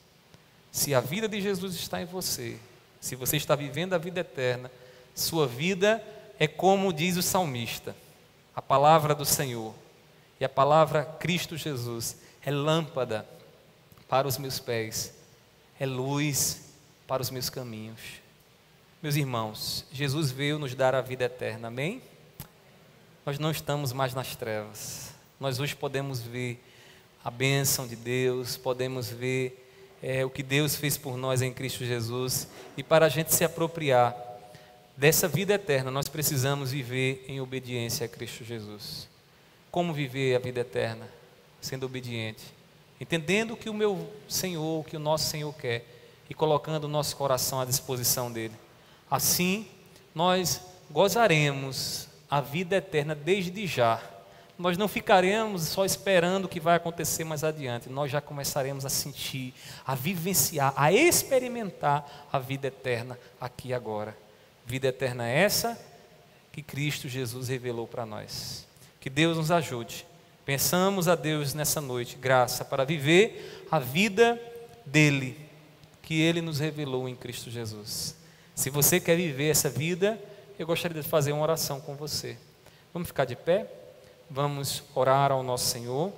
Se a vida de Jesus está em você, se você está vivendo a vida eterna, Sua vida é como diz o salmista, a palavra do Senhor. E a palavra Cristo Jesus é lâmpada para os meus pés, é luz para os meus caminhos. Meus irmãos, Jesus veio nos dar a vida eterna, amém? Nós não estamos mais nas trevas. Nós hoje podemos ver a bênção de Deus, podemos ver é, o que Deus fez por nós em Cristo Jesus. E para a gente se apropriar dessa vida eterna, nós precisamos viver em obediência a Cristo Jesus. Como viver a vida eterna? Sendo obediente, entendendo o que o meu Senhor, o que o nosso Senhor quer e colocando o nosso coração à disposição dele. Assim, nós gozaremos a vida eterna desde já nós não ficaremos só esperando o que vai acontecer mais adiante, nós já começaremos a sentir, a vivenciar, a experimentar a vida eterna aqui e agora. Vida eterna é essa que Cristo Jesus revelou para nós. Que Deus nos ajude. Pensamos a Deus nessa noite, graça para viver a vida dele, que ele nos revelou em Cristo Jesus. Se você quer viver essa vida, eu gostaria de fazer uma oração com você. Vamos ficar de pé? Vamos orar ao nosso Senhor.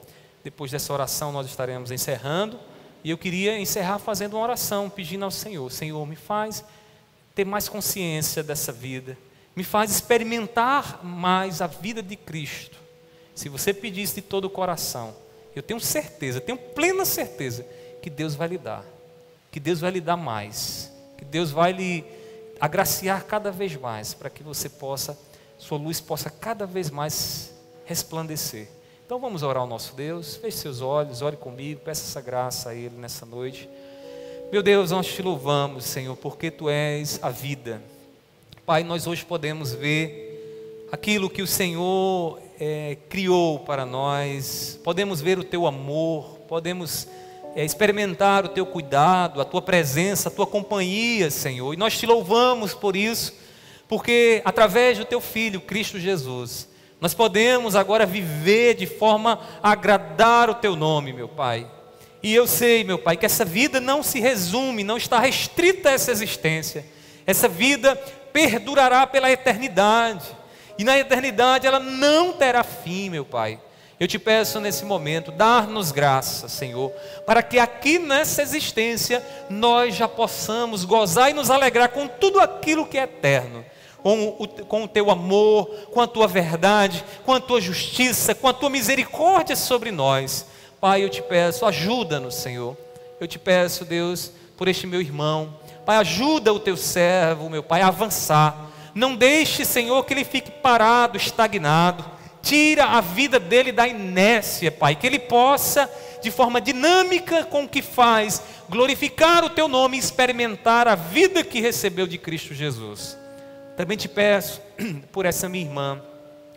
Depois dessa oração, nós estaremos encerrando. E eu queria encerrar fazendo uma oração, pedindo ao Senhor: Senhor, me faz ter mais consciência dessa vida, me faz experimentar mais a vida de Cristo. Se você pedir isso de todo o coração, eu tenho certeza, tenho plena certeza que Deus vai lhe dar, que Deus vai lhe dar mais, que Deus vai lhe agraciar cada vez mais, para que você possa, sua luz possa cada vez mais resplandecer. Então vamos orar ao nosso Deus. Feche seus olhos, ore comigo, peça essa graça a Ele nessa noite. Meu Deus, nós te louvamos, Senhor, porque Tu és a vida. Pai, nós hoje podemos ver aquilo que o Senhor é, criou para nós, podemos ver o Teu amor, podemos é, experimentar o Teu cuidado, a Tua presença, a Tua companhia, Senhor. E nós te louvamos por isso, porque através do Teu Filho, Cristo Jesus, nós podemos agora viver de forma a agradar o teu nome, meu Pai. E eu sei, meu Pai, que essa vida não se resume, não está restrita a essa existência. Essa vida perdurará pela eternidade. E na eternidade ela não terá fim, meu Pai. Eu te peço nesse momento, dar-nos graça, Senhor, para que aqui nessa existência nós já possamos gozar e nos alegrar com tudo aquilo que é eterno com o, com o teu amor, com a tua verdade, com a tua justiça, com a tua misericórdia sobre nós. Pai, eu te peço, ajuda-nos, Senhor. Eu te peço, Deus, por este meu irmão. Pai, ajuda o teu servo, meu Pai, a avançar. Não deixe, Senhor, que ele fique parado, estagnado. Tira a vida dele da inércia, Pai, que ele possa, de forma dinâmica com o que faz, glorificar o teu nome e experimentar a vida que recebeu de Cristo Jesus. Também te peço [CLEARS THROAT] por essa minha irmã.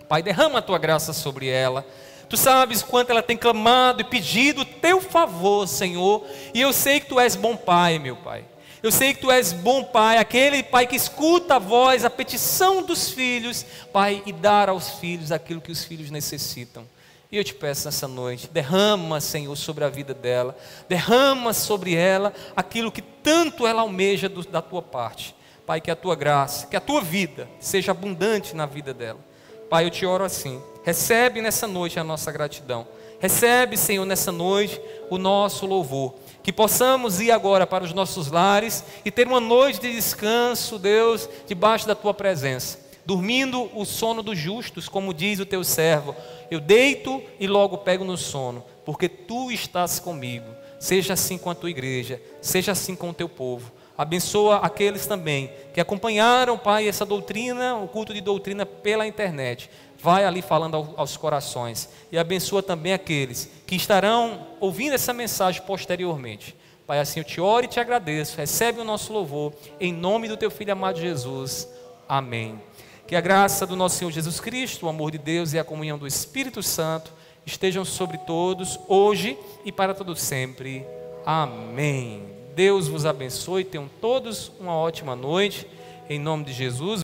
Pai, derrama a tua graça sobre ela. Tu sabes quanto ela tem clamado e pedido o teu favor, Senhor. E eu sei que tu és bom pai, meu pai. Eu sei que tu és bom pai, aquele pai que escuta a voz, a petição dos filhos, pai, e dar aos filhos aquilo que os filhos necessitam. E eu te peço nessa noite, derrama, Senhor, sobre a vida dela, derrama sobre ela aquilo que tanto ela almeja do, da tua parte. Pai, que a tua graça, que a tua vida seja abundante na vida dela. Pai, eu te oro assim. Recebe nessa noite a nossa gratidão. Recebe, Senhor, nessa noite o nosso louvor. Que possamos ir agora para os nossos lares e ter uma noite de descanso, Deus, debaixo da tua presença. Dormindo o sono dos justos, como diz o teu servo. Eu deito e logo pego no sono, porque tu estás comigo. Seja assim com a tua igreja, seja assim com o teu povo. Abençoa aqueles também que acompanharam, Pai, essa doutrina, o culto de doutrina pela internet. Vai ali falando aos corações. E abençoa também aqueles que estarão ouvindo essa mensagem posteriormente. Pai, assim eu te oro e te agradeço. Recebe o nosso louvor. Em nome do teu Filho amado Jesus. Amém. Que a graça do nosso Senhor Jesus Cristo, o amor de Deus e a comunhão do Espírito Santo estejam sobre todos, hoje e para todo sempre. Amém. Deus vos abençoe, tenham todos uma ótima noite, em nome de Jesus.